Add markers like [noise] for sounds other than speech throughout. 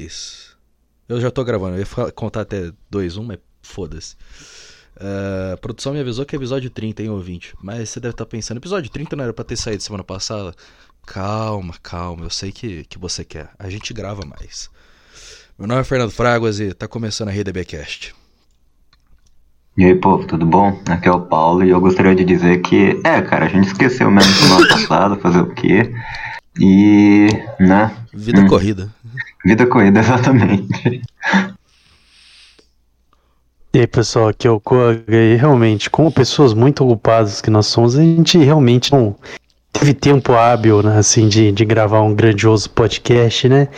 3. Eu já tô gravando, eu ia contar até 2, 1, mas foda-se. Uh, a produção me avisou que é episódio 30, hein, ouvinte? Mas você deve estar tá pensando, episódio 30 não era pra ter saído semana passada? Calma, calma, eu sei que, que você quer. A gente grava mais. Meu nome é Fernando Fraguas e tá começando a RDBcast. E aí, povo, tudo bom? Aqui é o Paulo e eu gostaria de dizer que, é, cara, a gente esqueceu mesmo do ano [laughs] passado, fazer o quê? E, né? Vida hum, corrida. Vida corrida, [laughs] exatamente. E aí, pessoal, aqui é o Koga e realmente, como pessoas muito ocupadas que nós somos, a gente realmente não teve tempo hábil, né, assim, de, de gravar um grandioso podcast, né?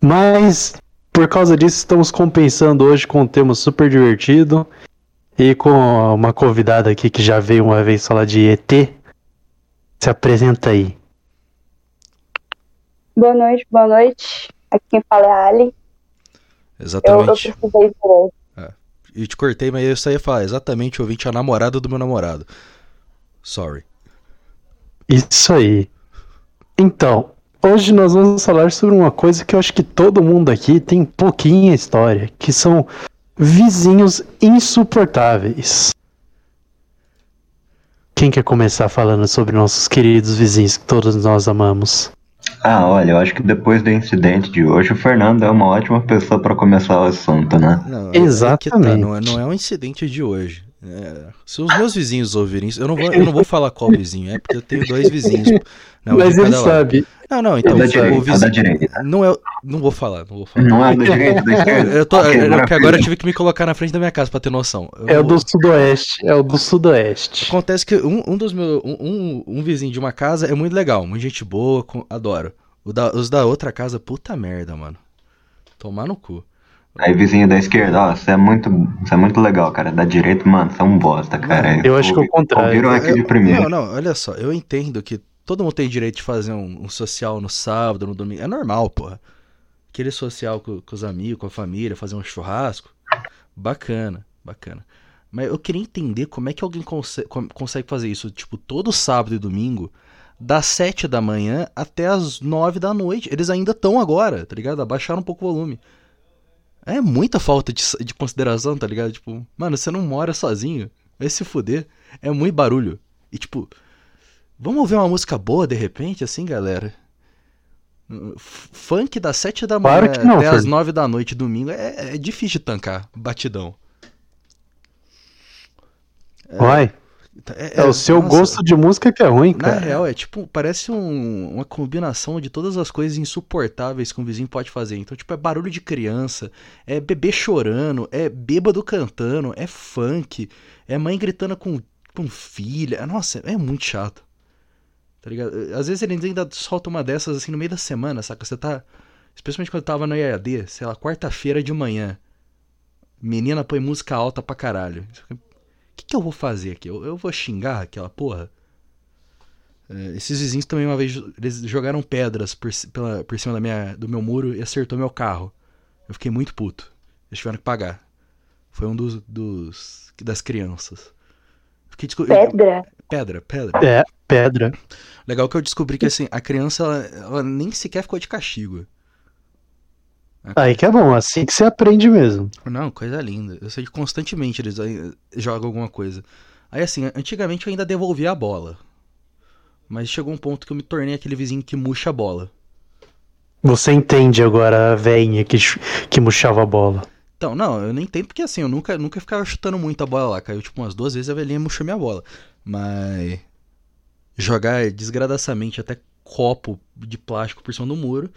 Mas, por causa disso, estamos compensando hoje com um tema super divertido e com uma convidada aqui que já veio uma vez falar de ET. Se apresenta aí. Boa noite, boa noite. Aqui quem fala é a Ali. Exatamente. Eu, eu precisei de é. E te cortei, mas eu ia falar. Exatamente, o ouvinte, a namorada do meu namorado. Sorry. Isso aí. Então, hoje nós vamos falar sobre uma coisa que eu acho que todo mundo aqui tem pouquinha história, que são Vizinhos insuportáveis. Quem quer começar falando sobre nossos queridos vizinhos que todos nós amamos? Ah, olha, eu acho que depois do incidente de hoje, o Fernando é uma ótima pessoa para começar o assunto, né? Não, Exatamente. É tá, não, é, não é um incidente de hoje. É, se os meus vizinhos ouvirem isso, eu não vou, eu não vou falar qual vizinho é, porque eu tenho dois vizinhos. Não, Mas ele sabe. Não, não, então é direita, o vizinho. Não é. Não vou falar, não vou falar. Não é do direito, da esquerda. [laughs] Eu tô, okay, é, porque agora eu tive que me colocar na frente da minha casa pra ter noção. Eu é o do sudoeste, é o do sudoeste. Acontece que um, um dos meus. Um, um, vizinho de uma casa é muito legal, muita gente boa, com, adoro. Da, os da outra casa, puta merda, mano. Tomar no cu. Aí, vizinho da esquerda, ó, você é muito, você é muito legal, cara. Da direita, mano, você é um bosta, cara. Eu, acho que é o contrário. Ouviram aqui de primeiro. Não, não, olha só, eu entendo que todo mundo tem direito de fazer um, um social no sábado, no domingo. É normal, porra. Aquele social com, com, os amigos, com a família, fazer um churrasco. Bacana, bacana. Mas eu queria entender como é que alguém consegue, consegue fazer isso, tipo, todo sábado e domingo, das 7 da manhã até as 9 da noite. Eles ainda estão agora, tá ligado? Abaixaram um pouco o volume. É muita falta de, de consideração, tá ligado? Tipo, mano, você não mora sozinho. Vai se fuder. É muito barulho. E tipo, vamos ouvir uma música boa de repente, assim, galera? Funk das 7 da manhã claro não, até as 9 da noite, domingo, é, é difícil de tancar. Batidão. É, Vai. É, é, é, o seu nossa, gosto de música que é ruim, cara. Na real, é tipo, parece um, uma combinação de todas as coisas insuportáveis que um vizinho pode fazer. Então, tipo, é barulho de criança, é bebê chorando, é bêbado cantando, é funk, é mãe gritando com, com filha. Nossa, é muito chato. Tá ligado? Às vezes eles ainda soltam uma dessas assim no meio da semana, saca? Você tá. Especialmente quando eu tava no EAD, sei lá, quarta-feira de manhã. Menina põe música alta pra caralho que, que eu vou fazer aqui? Eu, eu vou xingar aquela porra? É, esses vizinhos também uma vez eles jogaram pedras por, pela, por cima da minha, do meu muro e acertou meu carro. Eu fiquei muito puto. Eles tiveram que pagar. Foi um dos, dos das crianças. Fiquei pedra? Pedra, pedra. É, pedra. Legal que eu descobri que assim, a criança ela, ela nem sequer ficou de castigo. Aí que é bom, assim que você aprende mesmo. Não, coisa linda. Eu sei que constantemente eles jogam alguma coisa. Aí assim, antigamente eu ainda devolvia a bola. Mas chegou um ponto que eu me tornei aquele vizinho que murcha a bola. Você entende agora a veinha que, que murchava a bola. Então, não, eu nem entendo porque assim, eu nunca, nunca ficava chutando muito a bola lá. Caiu tipo umas duas vezes a velhinha murchou minha bola. Mas jogar desgradaçamente até copo de plástico por cima do muro.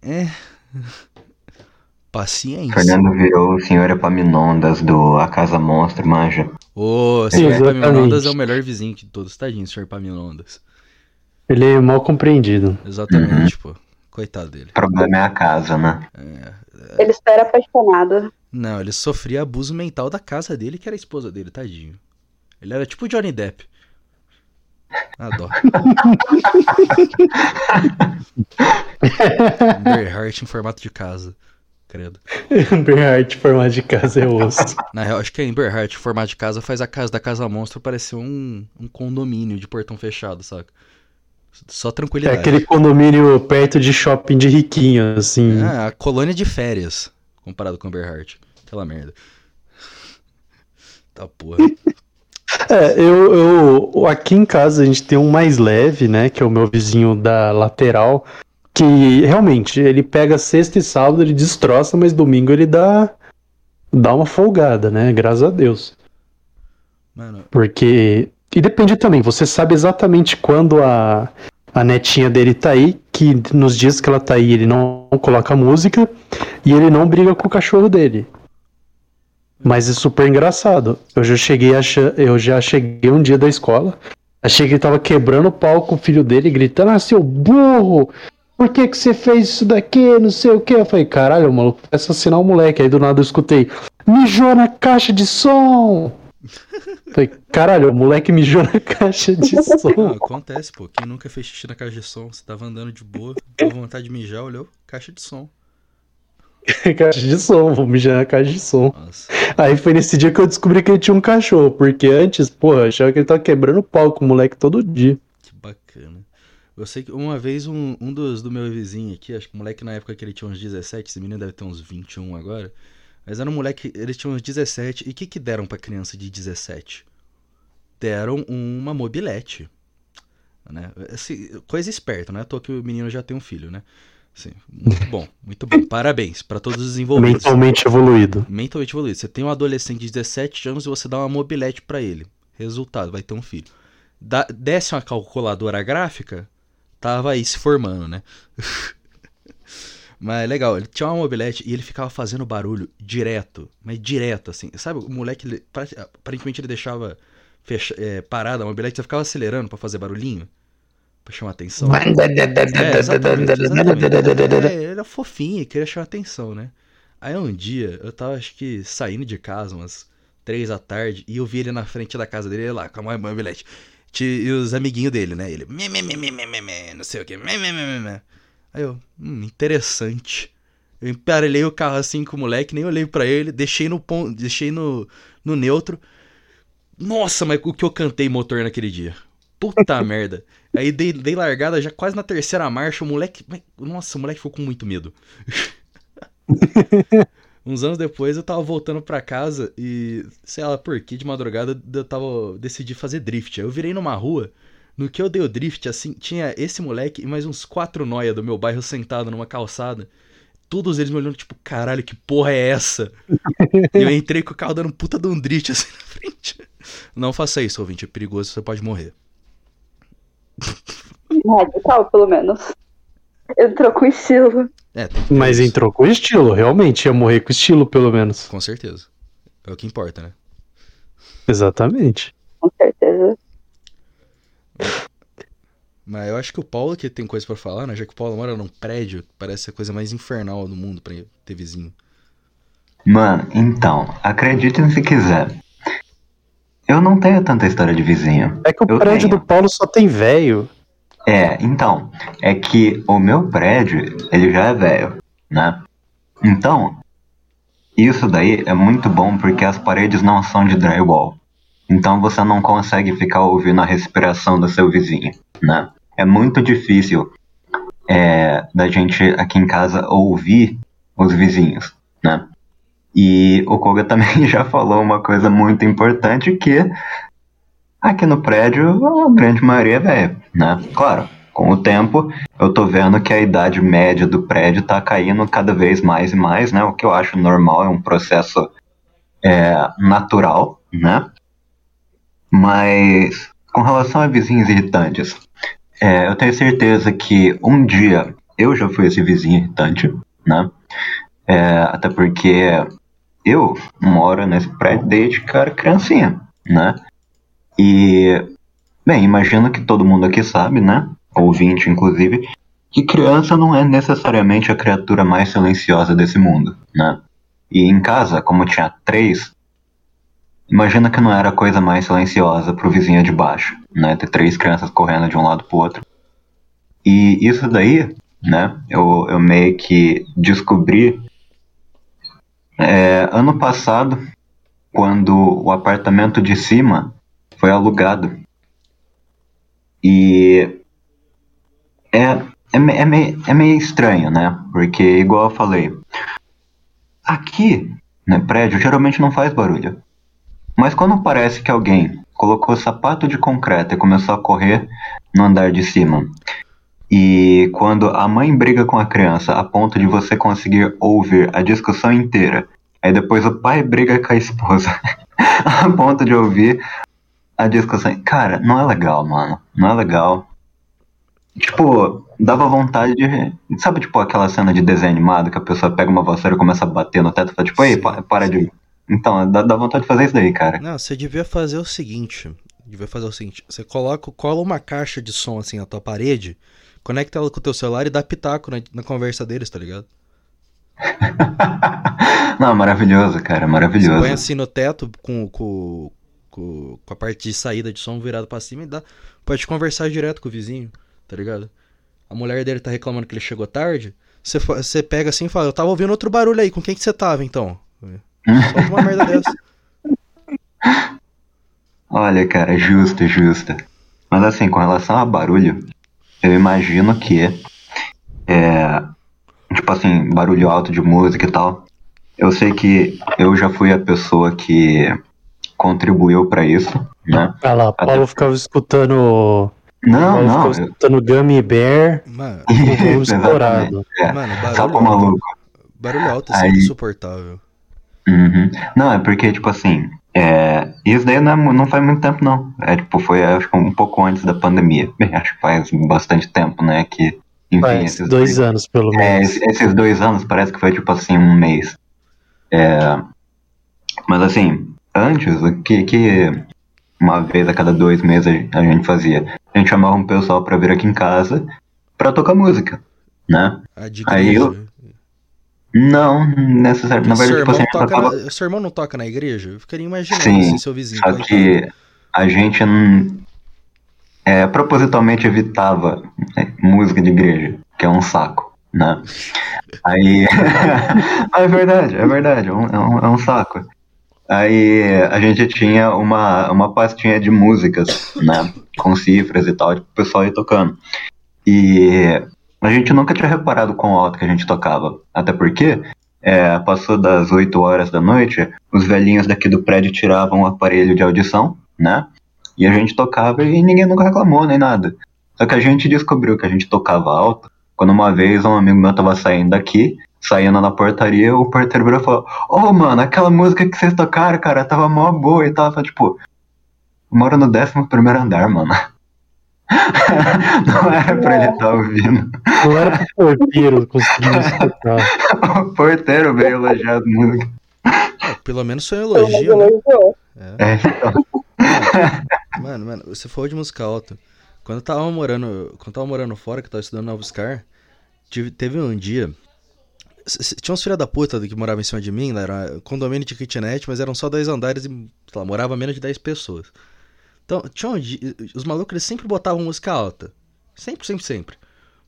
É. [laughs] Paciência. Fernando virou o senhor Epaminondas do A Casa Monstro, manja. Ô, o senhor Epaminondas é o melhor vizinho de todos, tadinho, senhor Epaminondas. Ele é mal compreendido. Exatamente, uhum. pô. Coitado dele. O problema é a casa, né? É, é... Ele era apaixonado. Não, ele sofria abuso mental da casa dele, que era a esposa dele, tadinho. Ele era tipo Johnny Depp. Adoro. [laughs] Berhart em formato de casa credo. Emberhart, formato de casa é osso. Na real, acho que a Emberhart, formato de casa, faz a casa da Casa Monstro parecer um, um condomínio de portão fechado, saca? Só É tranquilidade. aquele condomínio perto de shopping de riquinho, assim. Ah, a colônia de férias, comparado com Berhart. Aquela merda. Tá porra. [laughs] É, eu, eu. Aqui em casa a gente tem um mais leve, né? Que é o meu vizinho da lateral. Que realmente, ele pega sexta e sábado, ele destroça, mas domingo ele dá. Dá uma folgada, né? Graças a Deus. Mano, Porque. E depende também, você sabe exatamente quando a, a netinha dele tá aí, que nos dias que ela tá aí ele não coloca música e ele não briga com o cachorro dele. Mas é super engraçado. Eu já cheguei acha... eu já cheguei um dia da escola, achei que ele tava quebrando o pau com o filho dele, gritando, ah, seu burro! Por que que você fez isso daqui? Não sei o que. Eu falei, caralho, maluco, vai assassinar o moleque. Aí do nada eu escutei, mijou na caixa de som! Falei, caralho, o moleque mijou na caixa de não, som. [laughs] acontece, pô. Quem nunca fez xixi na caixa de som? Você tava andando de boa, com vontade de mijar, olhou, caixa de som. [laughs] caixa de som, vou mijar na caixa de som. Nossa. Aí foi nesse dia que eu descobri que ele tinha um cachorro, porque antes, porra, achava que ele tava quebrando pau com o moleque todo dia. Que bacana. Eu sei que uma vez um, um dos do meu vizinho aqui, acho que o moleque na época que ele tinha uns 17, esse menino deve ter uns 21 agora. Mas era um moleque, ele tinha uns 17. E o que que deram pra criança de 17? Deram uma mobilete. Né? Assim, coisa esperta, não é à toa que o menino já tem um filho, né? Assim, muito bom, muito bom. Parabéns pra todos os envolvidos. Mentalmente evoluído. Mentalmente evoluído. Você tem um adolescente de 17 anos e você dá uma mobilete pra ele. Resultado, vai ter um filho. Dá, desce uma calculadora gráfica, tava aí se formando, né? [laughs] mas legal, ele tinha uma mobilete e ele ficava fazendo barulho direto, mas direto, assim. Sabe, o moleque, ele, aparentemente ele deixava fecha, é, parada a mobilete, você ficava acelerando pra fazer barulhinho. Pra chamar atenção. É, exatamente, exatamente. É, ele era fofinho, queria chamar atenção, né? Aí um dia, eu tava, acho que, saindo de casa, umas três da tarde, e eu vi ele na frente da casa dele, lá, com a mobilete. E os amiguinhos dele, né? Ele, me, me, me, me, me, me, não sei o que, me, me, me, me. Aí eu, hum, interessante. Eu emparelhei o carro assim com o moleque, nem olhei para ele, deixei no ponto, deixei no, no neutro. Nossa, mas o que eu cantei motor naquele dia. Puta [laughs] merda. Aí dei, dei largada já quase na terceira marcha, o moleque. Nossa, o moleque ficou com muito medo. [laughs] Uns anos depois eu tava voltando pra casa e, sei lá por que, de madrugada eu tava. decidi fazer drift. Aí eu virei numa rua. No que eu dei o drift, assim, tinha esse moleque e mais uns quatro noia do meu bairro sentado numa calçada. Todos eles me olhando, tipo, caralho, que porra é essa? e [laughs] eu entrei com o carro dando um puta de um drift [laughs] assim na frente. Não faça isso, ouvinte, é perigoso, você pode morrer. Radical, pelo menos. Entrou com estilo. É, Mas isso. entrou com estilo, realmente. Ia morrer com estilo, pelo menos. Com certeza. É o que importa, né? Exatamente. Com certeza. Mas eu acho que o Paulo que tem coisa pra falar, né? Já que o Paulo mora num prédio, parece a coisa mais infernal do mundo pra ter vizinho. Mano, então, acreditem se quiser. Eu não tenho tanta história de vizinho. É que o Eu prédio tenho. do Paulo só tem velho. É, então, é que o meu prédio, ele já é velho, né? Então, isso daí é muito bom porque as paredes não são de drywall. Então você não consegue ficar ouvindo a respiração do seu vizinho, né? É muito difícil é, da gente aqui em casa ouvir os vizinhos, né? E o Koga [laughs] também já falou uma coisa muito importante que aqui no prédio a grande maioria é velha, né? Claro, com o tempo eu tô vendo que a idade média do prédio tá caindo cada vez mais e mais, né? O que eu acho normal, é um processo é, natural, né? Mas com relação a vizinhos irritantes, é, eu tenho certeza que um dia eu já fui esse vizinho irritante, né? É, até porque eu moro nesse prédio desde que era criancinha, né? E, bem, imagino que todo mundo aqui sabe, né? Ouvinte, inclusive, que criança não é necessariamente a criatura mais silenciosa desse mundo, né? E em casa, como tinha três, imagina que não era a coisa mais silenciosa pro vizinho de baixo, né? Ter três crianças correndo de um lado pro outro. E isso daí, né? Eu, eu meio que descobri é, ano passado, quando o apartamento de cima foi alugado. E é, é, é, meio, é meio estranho, né? Porque, igual eu falei, aqui, no prédio, geralmente não faz barulho. Mas quando parece que alguém colocou sapato de concreto e começou a correr no andar de cima, e quando a mãe briga com a criança a ponto de você conseguir ouvir a discussão inteira, aí depois o pai briga com a esposa [laughs] a ponto de ouvir a discussão. Cara, não é legal, mano. Não é legal. Tipo, dava vontade de. Sabe, tipo, aquela cena de desenho animado que a pessoa pega uma vassoura e começa a bater no teto e fala, tipo, ei, pa- para de. Então, dá, dá vontade de fazer isso daí, cara. Não, você devia fazer o seguinte. Devia fazer o seguinte. Você coloca, cola uma caixa de som assim na tua parede, conecta ela com o teu celular e dá pitaco na, na conversa deles, tá ligado? [laughs] não, maravilhoso, cara, Você maravilhoso. põe assim no teto com, com, com, com a parte de saída de som virada pra cima e dá. Pode conversar direto com o vizinho, tá ligado? A mulher dele tá reclamando que ele chegou tarde. Você, você pega assim e fala, eu tava ouvindo outro barulho aí, com quem que você tava então? Solta uma merda dessa. [laughs] Olha, cara, justo, justo. Mas assim, com relação a barulho, eu imagino que é tipo assim, barulho alto de música e tal. Eu sei que eu já fui a pessoa que contribuiu pra isso, né? Ah lá, Paulo ficava escutando. Não, Paulo não, ficava escutando Gummy Bear Mano, o [laughs] Exatamente. estourado. É, mano, sapo barulho alto, maluco. barulho alto é sempre Aí- insuportável. Uhum. Não, é porque, tipo assim, é, isso daí não, é não faz muito tempo, não. É, tipo, foi, acho que um pouco antes da pandemia. Bem, [laughs] acho que faz bastante tempo, né, que, enfim, Faz esses dois anos, pelo É, menos. esse- esses dois anos parece que foi, tipo assim, um mês. É, mas, assim, antes, o que, que uma vez a cada dois meses a gen- a gente fazia? A gente chamava um pessoal pra vir aqui em casa pra tocar música, né? Aí eu- Não, necessariamente. Na seu, verdade, tipo irmão assim, toca tocava na- seu irmão não toca na igreja? Eu ficaria imaginando Sim, assim, seu vizinho. Só que a gente não- é, propositalmente evitava é, música de igreja, que é um saco, né? Aí. [laughs] é verdade, é verdade, é um, é um, é um saco. Aí a gente tinha uma, uma pastinha de músicas, né? Com cifras e tal, tipo, o pessoal ia tocando. E a gente nunca tinha reparado quão alto que a gente tocava. Até porque é, passou das 8 horas da noite, os velhinhos daqui do prédio tiravam o aparelho de audição, né? E a gente tocava e ninguém nunca reclamou, nem nada. Só que a gente descobriu que a gente tocava alto quando uma vez um amigo meu tava saindo daqui, saindo na portaria, o porteiro virou e falou: Ô mano, aquela música que vocês tocaram, cara, tava mó boa e tava tipo. Moro no 11 primeiro andar, mano. [laughs] Não era pra ele estar ouvindo. Não era pro porteiro conseguir escutar. [laughs] O porteiro veio elogiar as músicas. Ah, pelo menos foi um elogio, né? elogiou. É, então. Mano, mano, você falou de música alta. Quando eu tava morando, quando eu tava morando fora, que eu tava estudando na UFSCar, tive, teve um dia. Tinha uns filha da puta que moravam em cima de mim, lá era condomínio de kitnet, mas eram só dois andares e, sei lá, morava menos de 10 pessoas. Então, tinha um os malucos eles sempre botavam música alta. Sempre, sempre, sempre.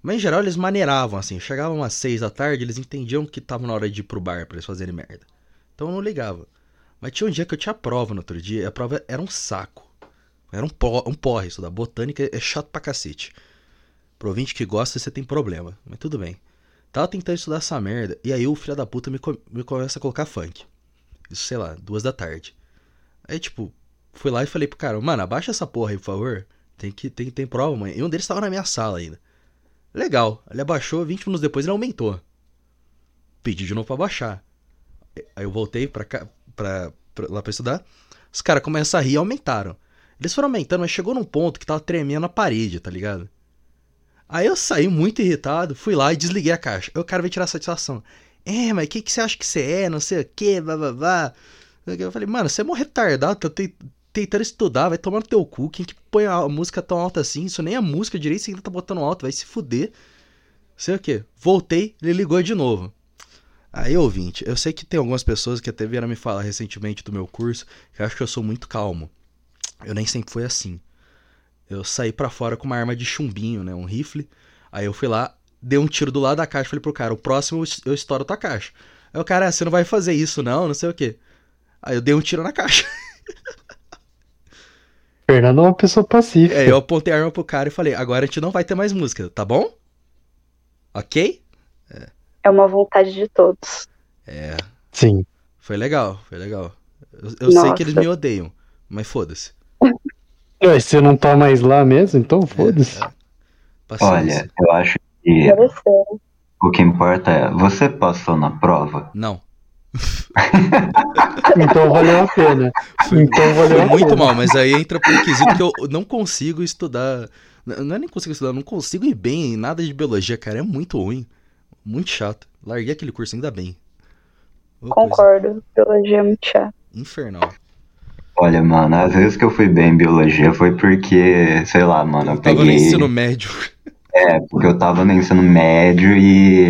Mas em geral eles maneiravam, assim. Chegavam às 6 da tarde, eles entendiam que tava na hora de ir pro bar pra eles fazerem merda. Então eu não ligava. Mas tinha um dia que eu tinha prova no outro dia, e a prova era um saco. Era um, um porre isso da botânica, é chato pra cacete. Pro ouvinte que gosta, você tem problema. Mas tudo bem. Tava tentando estudar essa merda, e aí o filho da puta me, me começa a colocar funk. Isso, sei lá, duas da tarde. Aí, tipo, fui lá e falei pro cara, mano, abaixa essa porra aí, por favor. Tem que tem, tem prova, mãe. E um deles tava na minha sala ainda. Legal. Ele abaixou, 20 minutos depois ele aumentou. Pedi de novo pra baixar. Aí eu voltei pra, cá, pra, pra- lá pra estudar. Os caras começaram a rir e aumentaram. Eles foram aumentando, mas chegou num ponto que tava tremendo a parede, tá ligado? Aí eu saí muito irritado, fui lá e desliguei a caixa. Aí o cara veio tirar satisfação. É, mas o que, que você acha que você é? Não sei o que, blá blá blá. Eu falei, mano, você é mó retardado, tá tentando estudar, vai tomar no teu cu. Quem que põe a música tão alta assim? Isso nem é música direito, você ainda tá botando alto, vai se fuder. Sei o que. Voltei, ele ligou de novo. Aí, ouvinte, eu sei que tem algumas pessoas que até vieram me falar recentemente do meu curso que acham que eu sou muito calmo. Eu nem sempre fui assim. Eu saí pra fora com uma arma de chumbinho, né? Um rifle. Aí eu fui lá, dei um tiro do lado da caixa falei pro cara: o próximo eu estouro tua caixa. Aí o cara, "Ah, você não vai fazer isso não, não sei o que. Aí eu dei um tiro na caixa. [laughs] Fernando é uma pessoa pacífica. É, eu apontei a arma pro cara e falei, agora a gente não vai ter mais música, tá bom? Ok? É uma vontade de todos. É, Sim. foi legal, foi legal. Eu, eu sei que eles me odeiam, mas foda-se. Ué, você não tá mais lá mesmo, então foda-se. É. Olha, eu acho que o que importa é, você passou na prova? Não, [laughs] Então valeu a pena. Então valeu foi a muito pena. mal, mas aí entra pro quesito que eu não consigo estudar. Não é nem consigo estudar, não consigo ir bem em nada de biologia, cara. É muito ruim. Muito chato. Larguei aquele curso ainda bem. Coisa Concordo. Biologia é muito chato. Infernal. Olha, mano, às vezes que eu fui bem em biologia foi porque, sei lá, mano, eu Eu tava no peguei. ensino médio. É, porque eu tava no ensino médio e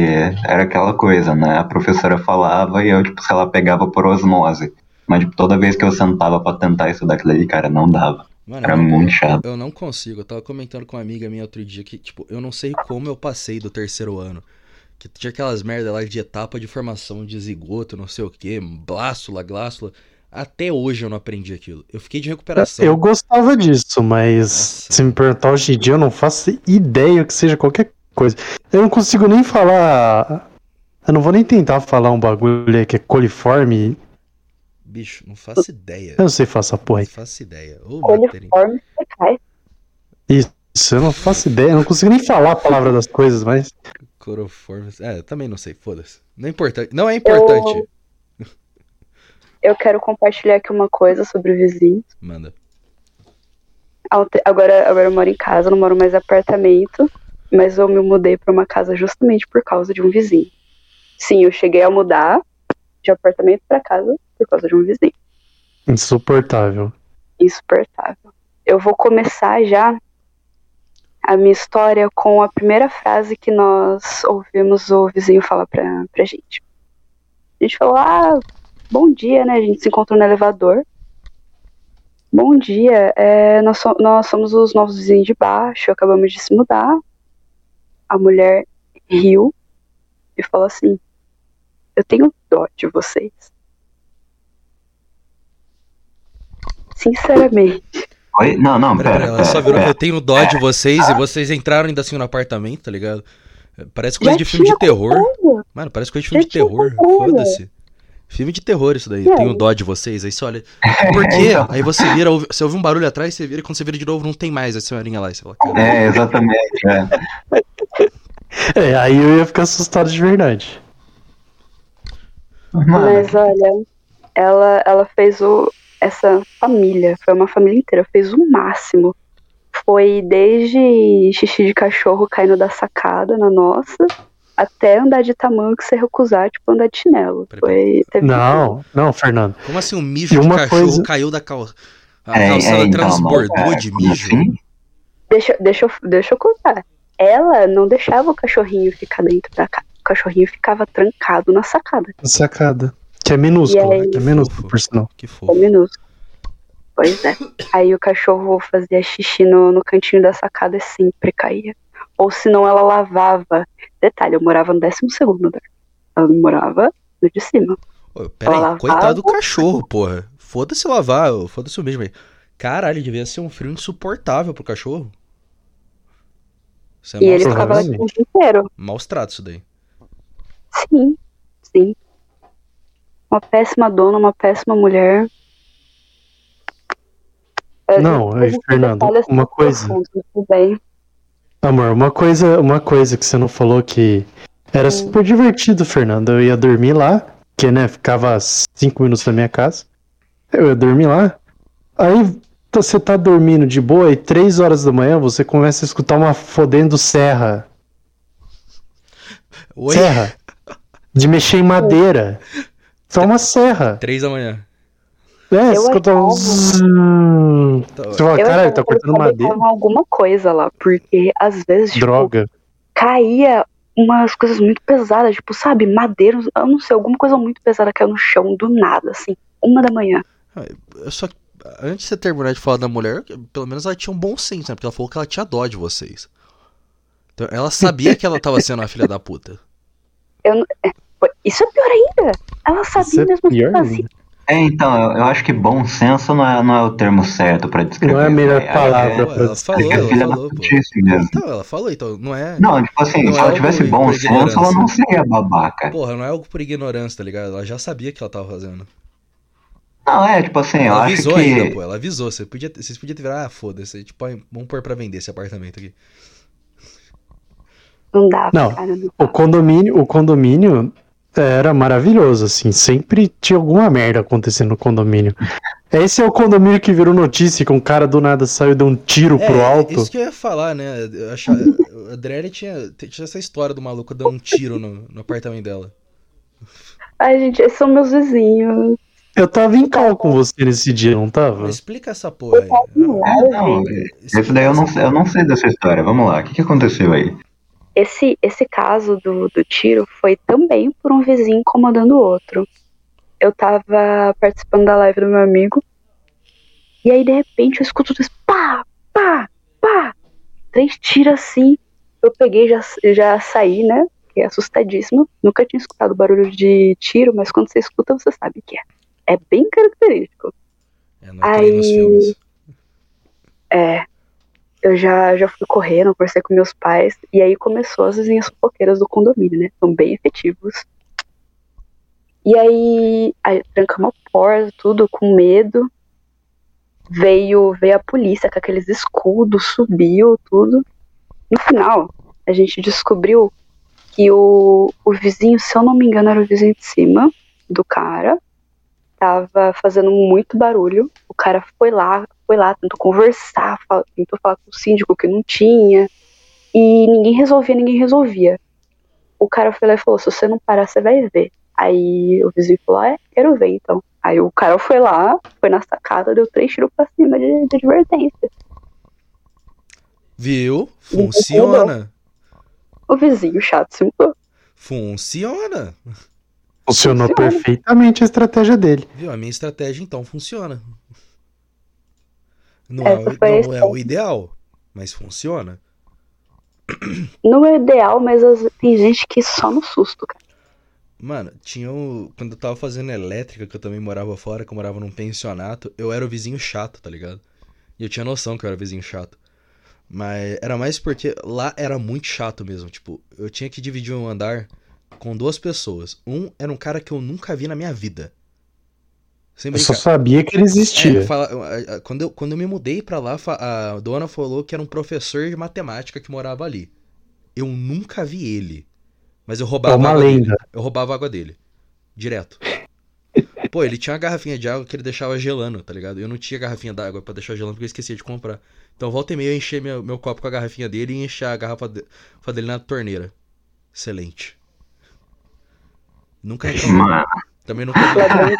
era aquela coisa, né? A professora falava e eu, tipo, sei lá, pegava por osmose. Mas, tipo, toda vez que eu sentava pra tentar estudar aquilo ali, cara, não dava. Mano, Era eu muito chato. Eu não consigo. Eu tava comentando com uma amiga minha outro dia que, tipo, eu não sei como eu passei do terceiro ano. Que tinha aquelas merda lá de etapa de formação de zigoto, não sei o que, blástula, glástula. Até hoje eu não aprendi aquilo. Eu fiquei de recuperação. Eu gostava disso, mas Nossa. se me perguntar hoje em dia, eu não faço ideia que seja qualquer coisa. Eu não consigo nem falar. Eu não vou nem tentar falar um bagulho aí que é coliforme. Bicho, não faço ideia. Eu não sei fazer essa porra Não aí. faço ideia. Ô. Coliforme, você cai. Isso, eu não faço ideia. Eu não consigo nem falar a palavra das coisas, mas. Cloroforme. É, também não sei, foda-se. Não é importante. Não é importante. Eu quero compartilhar aqui uma coisa sobre o vizinho. Manda. Agora, agora eu moro em casa, não moro mais em apartamento, mas eu me mudei pra uma casa justamente por causa de um vizinho. Sim, eu cheguei a mudar de apartamento pra casa por causa de um vizinho. Insuportável. Insuportável. Eu vou começar já a minha história com a primeira frase que nós ouvimos o vizinho falar pra, pra gente. A gente falou, ah, bom dia, né? A gente se encontrou no elevador. Bom dia, é, nós, so- nós somos os novos vizinhos de baixo, acabamos de se mudar. A mulher riu e falou assim: Eu tenho dó de vocês. Sinceramente. Oi? Não, não, Pera, pera. pera, ela pera, só virou. pera. Eu tenho dó de vocês e vocês entraram ainda assim no apartamento, tá ligado? Parece coisa Já de filme de terror. Mano, parece coisa de filme Já de terror. Foda-se. Filme de terror isso daí. Aí? Tenho dó de vocês. Aí você olha. Por quê? [laughs] Então. Aí você vira, ouve- você ouve um barulho atrás, você vira, e quando você vira de novo, não tem mais a senhorinha lá. E você fala. É, exatamente, é. [laughs] É, aí eu ia ficar assustado de verdade. Mano, Mas olha, ela, ela fez o. Essa família, foi uma família inteira, fez o máximo. Foi desde xixi de cachorro caindo da sacada na nossa, até andar de tamanho que você recusar, tipo, andar de chinelo. Foi, Não, não, Fernando. Como assim um mijo E de uma cachorro coisa- caiu da calça? A é, calçada é, então, transbordou é, de mijo. assim? Deixa, deixa, eu, deixa eu contar. Ela não deixava o cachorrinho ficar dentro da casa. O cachorrinho ficava trancado na sacada. Sacada. Que é minúsculo, aí? né? Que é minúsculo, por sinal. Que fofo. minúsculo. Pois é. Aí o cachorro fazia xixi no, no cantinho da sacada e sempre caía. Ou senão ela lavava. Detalhe, eu morava no 12 segundo andar. Ela não morava no de cima. Ô, Pera aí, Lavava. coitado do cachorro, porra. Foda-se lavar, foda-se o mesmo aí. Caralho, devia ser um frio insuportável pro cachorro. Isso é e ele ficava lá o dia inteiro. Maus tratos isso daí. Sim, sim. Uma péssima dona, uma péssima mulher. É, Não, aí, Fernando, uma coisa. tudo bem. Amor, uma coisa, uma coisa que você não falou que era super divertido, Fernando. Eu ia dormir lá, que né, ficava cinco minutos da minha casa. Eu ia dormir lá. Aí você tá dormindo de boa e três horas da manhã você começa a escutar uma fodendo serra. Oi? Serra. De mexer em madeira. Só uma serra. Três da manhã. É, Eu escuta um. Você fala, Eu caralho, tá cortando madeira. alguma coisa lá, porque às vezes, tipo, Droga. caía umas coisas muito pesadas, tipo, sabe, madeira, eu não sei, alguma coisa muito pesada caiu no chão do nada, assim, uma da manhã. Eu só. Antes de você terminar de falar da mulher, pelo menos ela tinha um bom senso, né? Porque ela falou que ela tinha dó de vocês. Então ela sabia que ela tava sendo uma filha da puta. [laughs] Pô, Isso é pior ainda. Ela sabia é mesmo o que fazia. É, então, eu, eu acho que bom senso não é, não é o termo certo pra descrever. Não é a melhor palavra É, pra ela falou, acho é ela falou. Então, ela falou, então, não é. Não, tipo assim, Não se é ela tivesse bom senso, ela não seria babaca. Porra, não é algo por ignorância, tá ligado? Ela já sabia o que ela tava fazendo. Não, é, tipo assim, eu Ela acho avisou que. ainda, pô. Ela avisou. Você podia, vocês podiam ter virado, ah, foda-se. Tipo, vamos pôr pra vender esse apartamento aqui. Não dava, Não. cara. Não. O condomínio, o condomínio era maravilhoso, assim. Sempre tinha alguma merda acontecendo no condomínio. [laughs] Esse é o condomínio que virou notícia, que um cara do nada saiu e deu um tiro pro alto. É, isso que eu ia falar, né? Eu achava, a Adriele tinha, tinha essa história do maluco dando um tiro no, no apartamento dela. Ai, gente, esses são meus vizinhos. Eu tava em cal com você nesse dia, não tava? Explica essa porra aí. É, não, esse daí eu não, sei- eu não sei dessa história. Vamos lá, o que, que aconteceu aí? Esse, esse caso do, do tiro foi também por um vizinho incomodando o outro. Eu tava participando da live do meu amigo. E aí, de repente, eu escuto tudo isso. Pá, pá, pá. Três tiros assim. Eu peguei, já, já saí, né? Fiquei assustadíssima. Nunca tinha escutado barulho de tiro, mas quando você escuta, você sabe que é. É bem característico. É, não é nem nos Aí- filmes. É. Eu já, já fui correndo, conversei com meus pais, e aí começou as vizinhas fofoqueiras do condomínio, né? São bem efetivos. E aí, aí trancamos a porta, tudo com medo. Veio, veio a polícia com aqueles escudos, subiu, tudo. No final, a gente descobriu que o, o vizinho, se eu não me engano, era o vizinho de cima do cara. Tava fazendo muito barulho. O cara foi lá, foi lá, tentou conversar, fal- tentou falar com o síndico que não tinha. E ninguém resolvia, ninguém resolvia. O cara foi lá e falou: se você não parar, você vai ver. Aí o vizinho falou: ah, é, quero ver então. Aí o cara foi lá, foi na sacada, deu três tiros pra cima de, de advertência. Viu? Funciona. O vizinho chato se mudou. Funciona. Funcionou Funciona. perfeitamente a estratégia dele. Viu? A minha estratégia então funciona. Não, é, a não é o ideal, mas funciona. Não é o ideal, mas as- tem gente que só no susto, cara. Mano, tinha o. Quando eu tava fazendo elétrica, que eu também morava fora, que eu morava num pensionato, eu era o vizinho chato, tá ligado? E eu tinha noção que eu era vizinho chato. Mas era mais porque lá era muito chato mesmo. Tipo, eu tinha que dividir um andar com duas pessoas. Um era um cara que eu nunca vi na minha vida. Sem Eu só sabia que ele existia. É, fala- quando, eu, quando eu me mudei pra lá, a dona falou que era um professor de matemática que morava ali. Eu nunca vi ele. Mas eu roubava É uma água dele. lenda. Eu roubava água dele. Direto. Pô, ele tinha uma garrafinha de água que ele deixava gelando, tá ligado? Eu não tinha garrafinha d'água pra deixar gelando porque eu esquecia de comprar. Então volta e meia eu enchia meu, meu copo com a garrafinha dele e enchia a garrafa de- garrafa dele na torneira. Excelente. Nunca reclamei. Mano, Também nunca vi.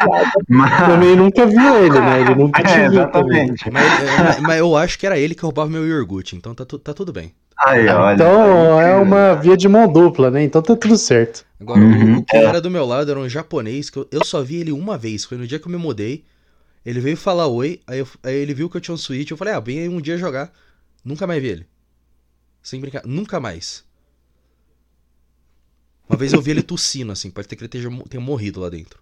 Mano. Também nunca via ele, né? Ele nunca É, exatamente. Mas, é, mas- mas eu acho que era ele que roubava meu iogurte, então tá, tu- tá tudo bem. Aí, olha. Então é uma via de mão dupla, né? Então tá tudo certo. Agora, o- Uhum, o que era do meu lado era um japonês que eu, eu só vi ele uma vez. Foi no dia que eu me mudei. Ele veio falar oi, aí, eu- aí ele viu que eu tinha um Switch. Eu falei, ah, vem aí um dia jogar. Nunca mais vi ele. Sem brincar, nunca mais. Uma vez eu vi ele tossindo, assim, pode ter que ele tenha, tenha morrido lá dentro.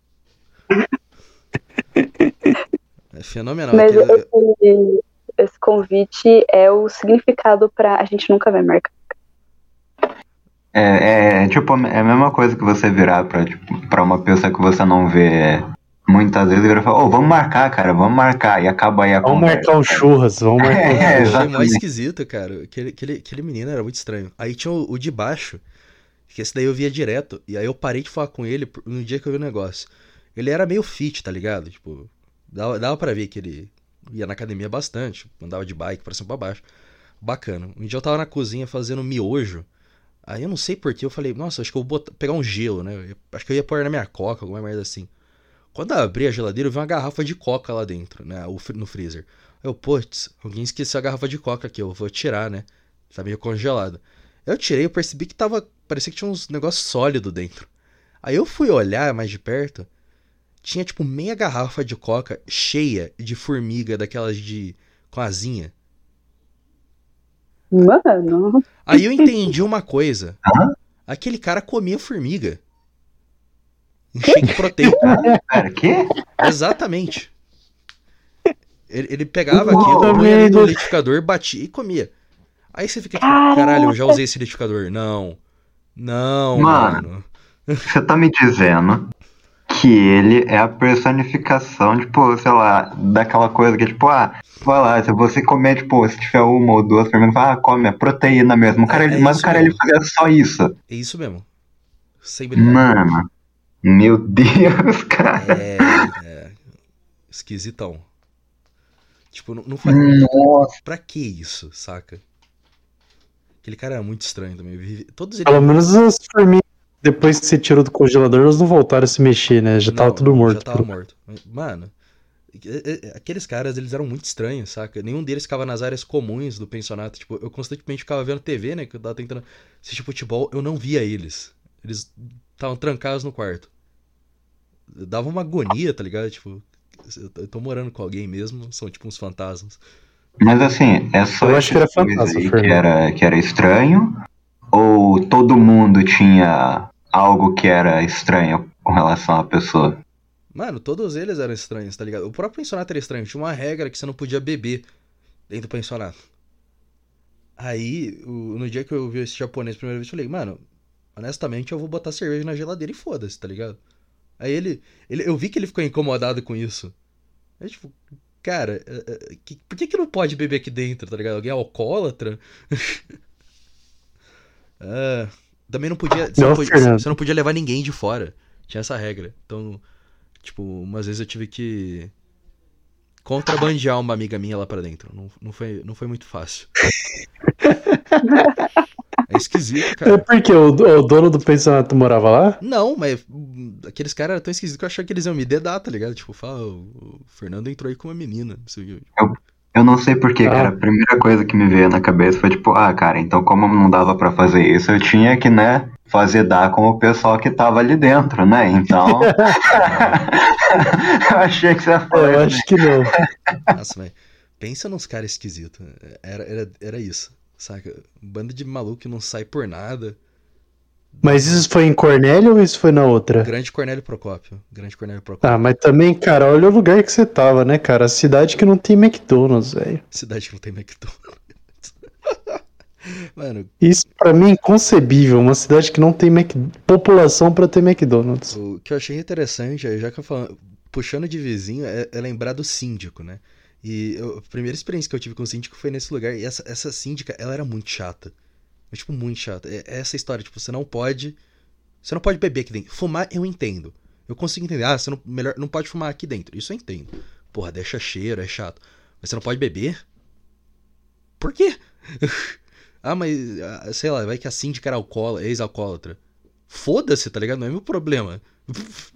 É fenomenal. Mas aquele- esse, esse convite é o significado pra. A gente nunca vai marcar. É, é, tipo, é a mesma coisa que você virar pra, tipo, pra uma pessoa que você não vê muitas vezes e virar e falar, ô, vamos marcar, cara, vamos marcar. E acaba aí a Vamos conversa. marcar um churras, vamos marcar um É, eu achei mais esquisito, cara. Aquele, aquele, aquele menino era muito estranho. Aí tinha o, o de baixo, que esse daí eu via direto. E aí eu parei de falar com ele no dia que eu vi o negócio. Ele era meio fit, tá ligado? Tipo, dava, dava pra ver que ele ia na academia bastante, andava de bike pra cima pra baixo. Bacana. Um dia eu tava na cozinha fazendo miojo. Aí eu não sei porquê, eu falei, nossa, acho que eu vou botar- pegar um gelo, né? Acho que eu ia pôr na minha coca, alguma merda assim. Quando eu abri a geladeira, eu vi uma garrafa de coca lá dentro, né? No freezer. Eu, putz, alguém esqueceu a garrafa de coca aqui, eu vou tirar, né? Tá meio congelada. Eu tirei, eu percebi que tava. Parecia que tinha uns negócios sólidos dentro. Aí eu fui olhar mais de perto. Tinha tipo meia garrafa de coca cheia de formiga, daquelas de. com asinha. Mano, Aí eu entendi uma coisa. Aquele cara comia formiga. Um shake proteico. [laughs] Pera, quê? Exatamente. Ele, ele pegava aquilo, punha ali no liquidificador, batia e comia. Aí você fica tipo, caralho, eu já usei esse liquidificador. Não. Não, Mano. mano. Você tá me dizendo que ele é a personificação, tipo, sei lá, daquela coisa que, tipo, ah, vai lá, se você comer, tipo, se tiver uma ou duas fermentas, ah, come, é proteína mesmo. O cara, É, é mas o cara, mesmo. ele fazia só isso. É isso mesmo. Sem brincadeira. Mano, meu Deus, [laughs] cara. É, é. Esquisitão. Tipo, não, não faz. Nossa. Pra que isso, saca? Aquele cara era muito estranho também. Todos eles. Pelo menos as forminhas, depois que você tirou do congelador, elas não voltaram a se mexer, né? Já tava Não, tudo morto. Já tava morto. Mano, aqueles caras, eles eram muito estranhos, saca? Nenhum deles ficava nas áreas comuns do pensionato. Tipo, eu constantemente ficava vendo TV, né? Que eu tava tentando assistir futebol. Eu não via eles. Eles estavam trancados no quarto. Dava uma agonia, tá ligado? Tipo, eu tô morando com alguém mesmo. São tipo uns fantasmas. Mas assim, é só Eu acho que era aí que era, que era estranho? Ou todo mundo tinha algo que era estranho com relação à pessoa? Mano, todos eles eram estranhos, tá ligado? O próprio pensionato era estranho. Tinha uma regra que você não podia beber dentro do pensionato. Aí, o- no dia que eu vi esse japonês a primeira vez, eu falei, mano, honestamente eu vou botar cerveja na geladeira e foda-se, tá ligado? Aí ele, ele. Eu vi que ele ficou incomodado com isso. Aí, tipo, cara, é, é, que- por que que não pode beber aqui dentro, tá ligado? Alguém é alcoólatra? [laughs] Ah, também não podia. Você não, Não, podia você não podia levar ninguém de fora. Tinha essa regra. Então, tipo, umas vezes eu tive que contrabandear uma amiga minha lá pra dentro. Não, não, foi, não foi muito fácil. [laughs] É esquisito, [laughs] É cara. porque o, o dono do pensionato morava lá? Não, mas aqueles caras eram tão esquisitos que eu achava que eles iam me dedar, tá ligado? Tipo, fala, o o Fernando entrou aí com uma menina. não sei o quê. Eu não sei porquê, Ah. cara. A primeira coisa que me veio na cabeça foi tipo, ah, cara, então como não dava pra fazer isso, eu tinha que, né, fazer dar com o pessoal que tava ali dentro, né? Então. [laughs] [laughs] eu achei que você ia falar Eu isso. acho que não. Nossa, mas pensa nos caras esquisitos. Era, era, era isso, saca? Banda de maluco que não sai por nada. Mas isso foi em Cornélio ou isso foi na outra? Grande Cornélio Procópio. Grande Cornélio Procópio. Ah, mas também, cara, olha o lugar que você tava, né, cara? A cidade que não tem McDonald's, velho. Cidade que não tem McDonald's. [laughs] Mano, Isso pra mim é inconcebível, uma cidade que não tem Mac... população pra ter McDonald's. o que eu achei interessante, já que eu falo, puxando de vizinho, é, é lembrar do síndico, né? E eu- a primeira experiência que eu tive com o síndico foi nesse lugar. E essa, essa síndica, ela era muito chata. Mas, tipo, muito chata. É, é essa história, tipo, você não pode. Você não pode beber aqui dentro. Fumar, eu entendo. Eu consigo entender. Ah, você não, melhor, não pode fumar aqui dentro. Isso eu entendo. Porra, deixa cheiro, é chato. Mas você não pode beber? Por quê? [laughs] ah, mas, ah, sei lá, vai que a síndica era alcoólatra, ex-alcoólatra. Foda-se, tá ligado? Não é meu problema.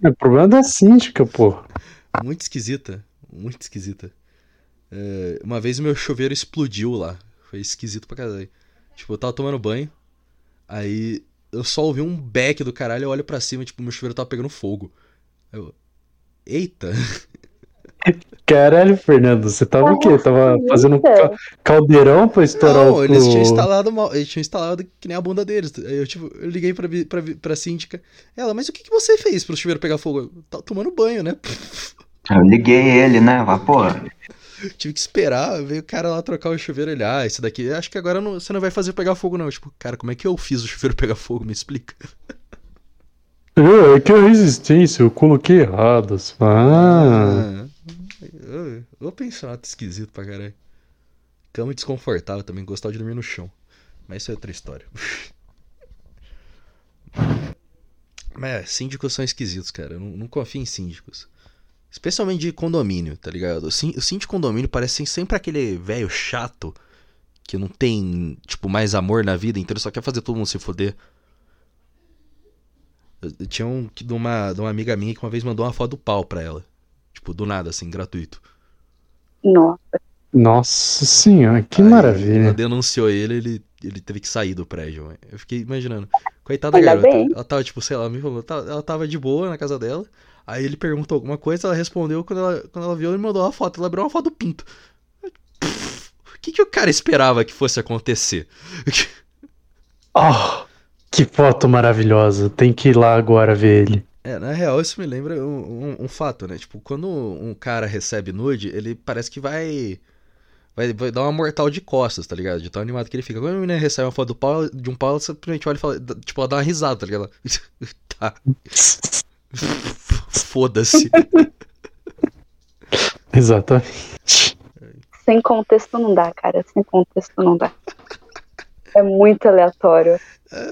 É o problema da síndica, pô. Muito esquisita. Muito esquisita. É, uma vez o meu chuveiro explodiu lá. Foi esquisito pra caralho. Tipo, eu tava tomando banho. Aí eu só ouvi um beck do caralho. Eu olho pra cima, tipo, meu chuveiro tava pegando fogo. Eu. Eita! [laughs] Caralho, Fernando, você tava o quê? Tava fazendo um ca- caldeirão pra estourar Não, o... eles tinham instalado mal, eles tinham instalado que nem a bunda deles. Aí eu, tipo, eu liguei pra, pra, pra síndica. Ela, mas o que, que você fez pro chuveiro pegar fogo? Eu tava tomando banho, né? Eu liguei ele, né? Pô, [laughs] Tive que esperar, veio o cara lá trocar o chuveiro. Ele, ah, esse daqui, acho que agora não- você não vai fazer pegar fogo, não. Eu, Tipo, cara, como é que eu fiz o chuveiro [laughs] pegar fogo? Me explica. Ah, é que a resistência, eu coloquei errado. Ah, Ô, ô pensionato esquisito pra caralho. Cama desconfortável também, gostava de dormir no chão. Mas isso é outra história. [laughs] Mas é, síndicos são esquisitos, cara. Eu não, não confio em síndicos. Especialmente de condomínio, tá ligado? O sín- o síndico de condomínio parece sempre aquele velho chato que não tem, tipo, mais amor na vida inteira, só quer fazer todo mundo se foder. Eu- eu tinha um que- de uma, de uma amiga minha que uma vez mandou uma foto do pau pra ela. Tipo, do nada, assim, gratuito. Nossa. nossa senhora, que Aí Ela maravilha. denunciou ele, ele, ele teve que sair do prédio. Eu fiquei imaginando. Coitada da garota. bem. Ela tava, tipo, sei lá, me falou, ela ela tava de boa na casa dela. Aí ele perguntou alguma coisa, ela respondeu. Quando ela, quando ela viu, ele mandou uma foto. Ela abriu uma foto do pinto. Pff, O que, que o cara esperava que fosse acontecer? [laughs] Oh, que foto maravilhosa. Tem que ir lá agora ver ele. É, na real, isso me lembra um, um, um fato, né? Tipo, quando um cara recebe nude, ele parece que vai, vai. Vai dar uma mortal de costas, tá ligado? De tão animado que ele fica. Quando a menina recebe uma foto do pau, de um pau, ela simplesmente olha e fala. Tipo, ela dá uma risada, tá ligado? [laughs] tá. [laughs] Foda-se. [laughs] Exatamente. Sem contexto não dá, cara. Sem contexto não dá. É muito aleatório.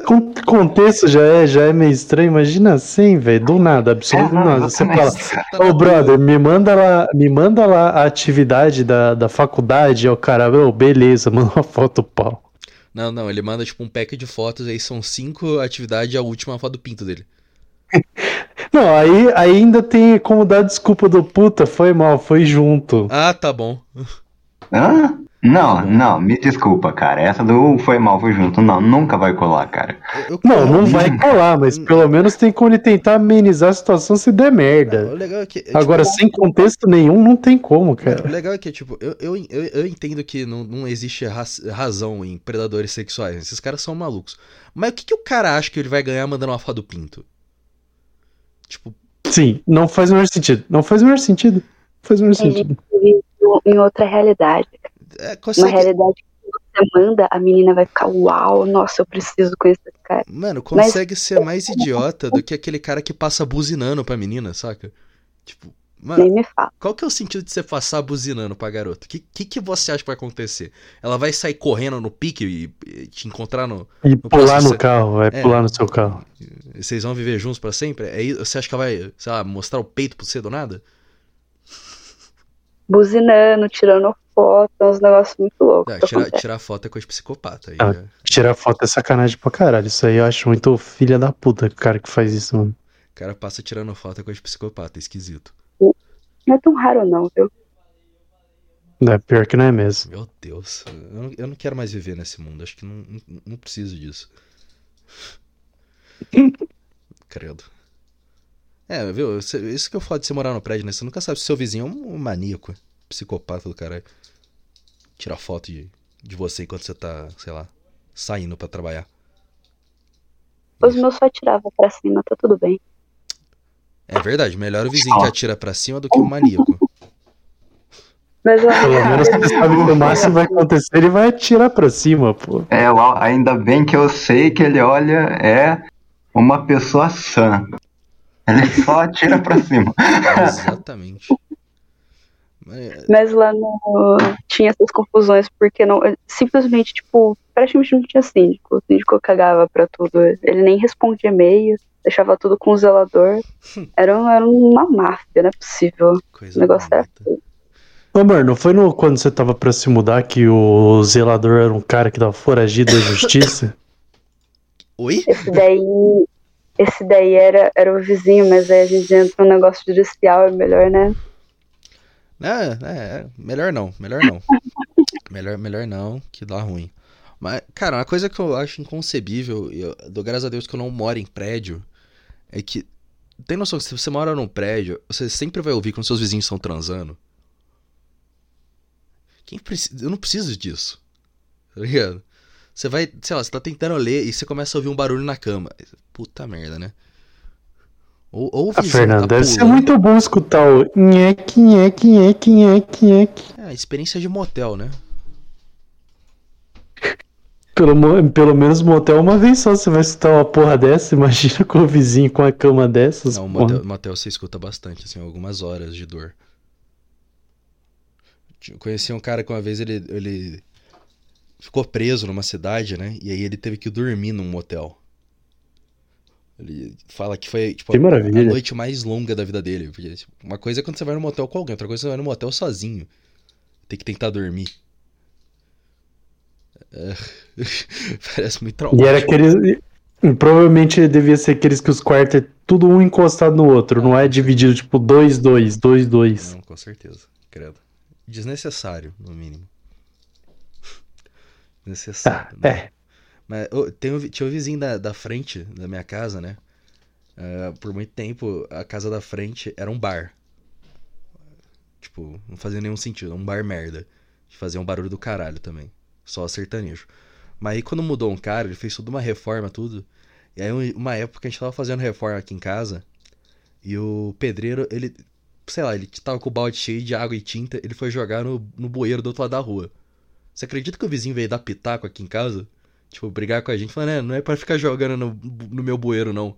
Com contexto já é, já é meio estranho. Imagina assim, velho. Do nada, absoluto Ah, nada. não Você fala, ô brother, me manda lá, me manda lá a atividade da, da faculdade. Ó, cara, ô, beleza, [laughs] manda uma foto pau. Não, não, ele manda tipo um pack de fotos, aí são cinco atividades e a última é a foto do pinto dele. [laughs] Não, aí, aí ainda tem como dar desculpa do puta, foi mal, foi junto. Ah, tá bom. Hã? Não, não, me desculpa, cara. Essa do foi mal, foi junto. Não, nunca vai colar, cara. Eu- eu- Não, não vai colar, mas pelo menos tem como ele tentar amenizar a situação se der Não, merda. o legal é que. é, tipo, Agora, sem contexto nenhum, não tem como, O cara. legal é que, tipo, eu, eu, eu, eu entendo que não, não existe raz- razão em predadores sexuais. Esses caras são malucos. Mas o que, que o cara acha que ele vai ganhar mandando uma foto do pinto? Tipo, Sim, não faz o menor sentido. Não faz o menor sentido. Faz o menor Ele sentido. em outra realidade. é, Uma consegue. realidade que você manda, a menina vai ficar, uau, nossa, eu preciso conhecer esse cara. Mano, consegue ser mais idiota do que aquele cara que passa buzinando pra menina, saca? Tipo, mano, Nem me fala. qual que é o sentido de você passar buzinando pra garota? O que, que, que você acha que vai acontecer? Ela vai sair correndo no pique e, e te encontrar no. E pular posso no carro, vai É. pular no seu carro. Vocês vão viver juntos pra sempre? É? Você acha que ela vai, sei lá, mostrar o peito pra você do nada? Buzinando, tirando foto, é uns negócios muito loucos. Ah, tirar, acontecem. tirar foto é coisa de psicopata. Aí, Ah. já- Tirar foto é sacanagem pra caralho. Isso aí eu acho muito filha da puta, o cara que faz isso, mano. O cara passa tirando foto é coisa de psicopata, é esquisito. Não é tão raro, não, viu? É pior que não é mesmo. Meu Deus, eu não, eu não quero mais viver nesse mundo, acho que não, não, não preciso disso. [laughs] Credo. É, viu? Isso que eu falo de você morar no prédio, né? Você nunca sabe se seu vizinho é um, maníaco, psicopata do caralho. Tirar foto de, de você enquanto você tá, sei lá, saindo pra trabalhar. Os meus só atiravam pra cima, tá tudo bem. É verdade, melhor o vizinho que atira pra cima do que o maníaco. Mas Pelo menos você sabe que o máximo vai acontecer, ele vai atirar pra cima, pô. É, ainda bem que eu sei que ele olha é uma pessoa sã. Ele só atira pra cima. [laughs] Exatamente. Mas, mas lá no. Tinha essas confusões, porque não. Simplesmente, tipo, praticamente não tinha síndico. O síndico cagava pra tudo. Ele nem respondia e-mail, deixava tudo com o zelador. [laughs] Era, um- era uma máfia, não é possível. coisa O negócio era. bonita. Ô, amor, não foi no, quando você tava pra se mudar que o zelador era um cara que tava foragido da justiça? [laughs] Oi? Esse daí. Esse daí era, era o vizinho, mas aí a gente entra no negócio judicial, é melhor, né? É, é, é, melhor não, melhor não. melhor, melhor não, que dá ruim. Mas, cara, uma coisa que eu acho inconcebível, eu dou graças a Deus que eu não moro em prédio, é que. Tem noção que se você mora num prédio, você sempre vai ouvir quando seus vizinhos estão transando. Quem precisa. Eu não preciso disso. Tá ligado? Você vai, sei lá, você tá tentando ler e você começa a ouvir um barulho na cama. Puta merda, né? Ou, ou o Ah, Fernando, tá deve ser muito bom escutar o nheque, nheque, nheque, nheque, nheque. É, experiência de motel, né? Pelo, pelo menos motel uma vez só você vai escutar uma porra dessa. Imagina com o vizinho com a cama dessas. Não, motel, motel você escuta bastante, assim, algumas horas de dor. Eu conheci um cara que uma vez ele, ele ficou preso numa cidade, né? E aí ele teve que dormir num motel. Ele fala que foi tipo, Que a- a noite mais longa da vida dele. Porque, tipo, uma coisa é quando você vai no motel com alguém, outra coisa é você vai no motel sozinho. Tem que tentar dormir. É, [laughs] Parece muito E traumático. era aqueles. e Provavelmente devia ser aqueles que os quartos é tudo um encostado no outro, não é dividido tipo dois, dois, dois, dois. Não, com certeza. Credo. Desnecessário, no mínimo. [laughs] Ah, Necessário. né? é. Mas ô, tem tinha um vizinho da, da frente da minha casa, né? Ah, por muito tempo, a casa da frente era um bar. Tipo, não fazia nenhum sentido. Um bar merda. Fazia um barulho do caralho também. Só sertanejo. Mas aí quando mudou um cara, ele fez toda uma reforma, tudo. E aí um- uma época a gente tava fazendo reforma aqui em casa. E o pedreiro, ele. Sei lá, ele tava com o balde cheio de água e tinta, ele foi jogar no, no bueiro do outro lado da rua. Você acredita que o vizinho veio dar pitaco aqui em casa? Tipo, brigar com a gente, falando, é, não é pra ficar jogando no, no meu bueiro, não.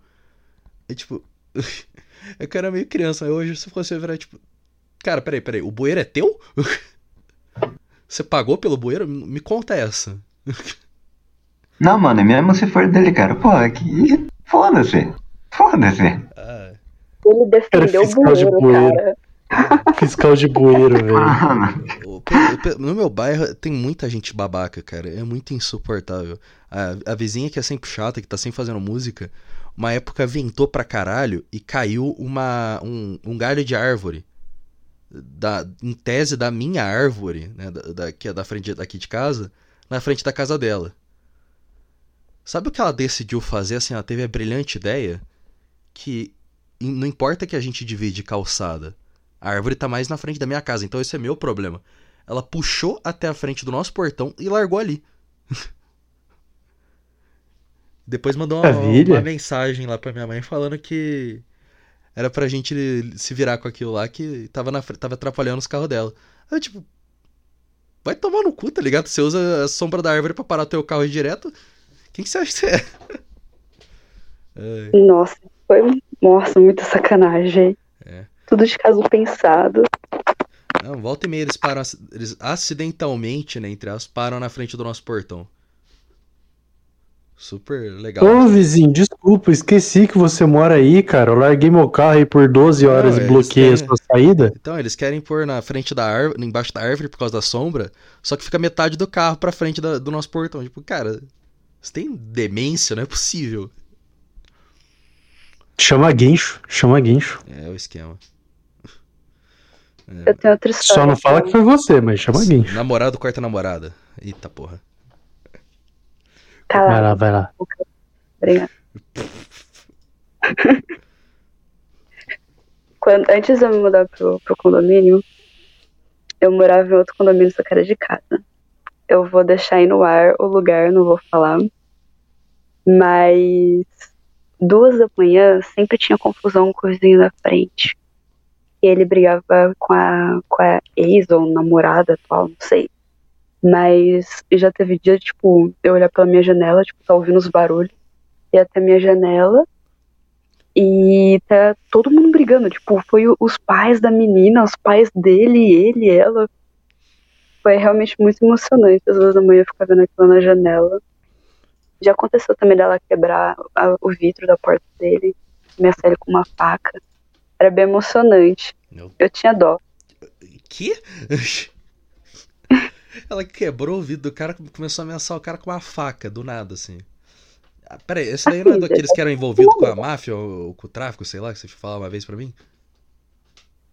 É tipo. [laughs] é que eu era meio criança, mas hoje se fosse eu virar, tipo. Cara, peraí, peraí, o bueiro é teu? [laughs] Você pagou pelo bueiro? Me conta essa. [laughs] Não, mano, mesmo se for dele, cara, pô, que. Foda-se. Foda-se. Ah, Ele defendeu o fiscal de bueiro, bueiro. cara. Fiscal de bueiro, velho. No meu bairro tem muita gente babaca, cara. É muito insuportável. A, a vizinha que é sempre chata, que tá sempre fazendo música, uma época ventou pra caralho e caiu uma, um, um galho de árvore. Da, em tese da minha árvore, né? Da, da- que é da frente daqui de casa, na frente da casa dela. Sabe o que ela decidiu fazer? Assim, ela teve a brilhante ideia que não importa que a gente divide calçada, a árvore tá mais na frente da minha casa, então esse é meu problema. Ela puxou até a frente do nosso portão e largou ali. [laughs] Depois mandou uma, Maravilha. uma mensagem lá pra minha mãe falando que era pra gente se virar com aquilo lá que tava, na, tava atrapalhando os carros dela. Aí, eu, tipo, vai tomar no cu, tá ligado? Você usa a sombra da árvore pra parar teu carro aí direto. Quem que você acha que você é? [laughs] Ai, Nossa, foi. Nossa, muita sacanagem. Tudo de caso pensado. Não, volta e meia eles param, eles acidentalmente, né, entre as param na frente do nosso portão. Super legal. Ô, vizinho, desculpa, esqueci que você mora aí, cara. Eu larguei meu carro aí por 12 horas Não, e bloqueei a têm- sua saída. Então, eles querem pôr na frente da árvore, embaixo da árvore por causa da sombra, só que fica metade do carro pra frente da- do nosso portão. Tipo, cara, você tem demência, não é possível. Chama guincho, chama guincho. É o esquema. Eu tenho outra história. Só não fala que foi você, mas chama guincho. Namorado corta namorada. Eita porra. Tá Vai lá, lá, vai lá. obrigada. [laughs] Quando, antes de eu me mudar pro, pro condomínio, eu morava em outro condomínio, só que era de casa. Eu vou deixar aí no ar o lugar, não vou falar. Mas duas da manhã sempre tinha confusão com o vizinho da frente. E ele brigava com a, com a ex ou namorada atual, não sei. Mas já teve dia, tipo, eu olhar pela minha janela, tipo, tá ouvindo os barulhos. E até minha janela. E tá todo mundo brigando. Tipo, foi os pais da menina, os pais dele, ele, ela. Foi realmente muito emocionante. Às vezes da manhã eu ficava vendo aquilo na janela. Já aconteceu também dela quebrar a- o vidro da porta dele, ameaçar ele com uma faca. Era bem emocionante. Meu- Eu tinha dó. Que? [laughs] Ela quebrou o vidro do cara e começou a ameaçar o cara com uma faca, do nada, assim. Ah, peraí, esse daí não é Assim, daqueles que eram envolvidos com a máfia ou, ou com o tráfico, sei lá, que você falava uma vez pra mim?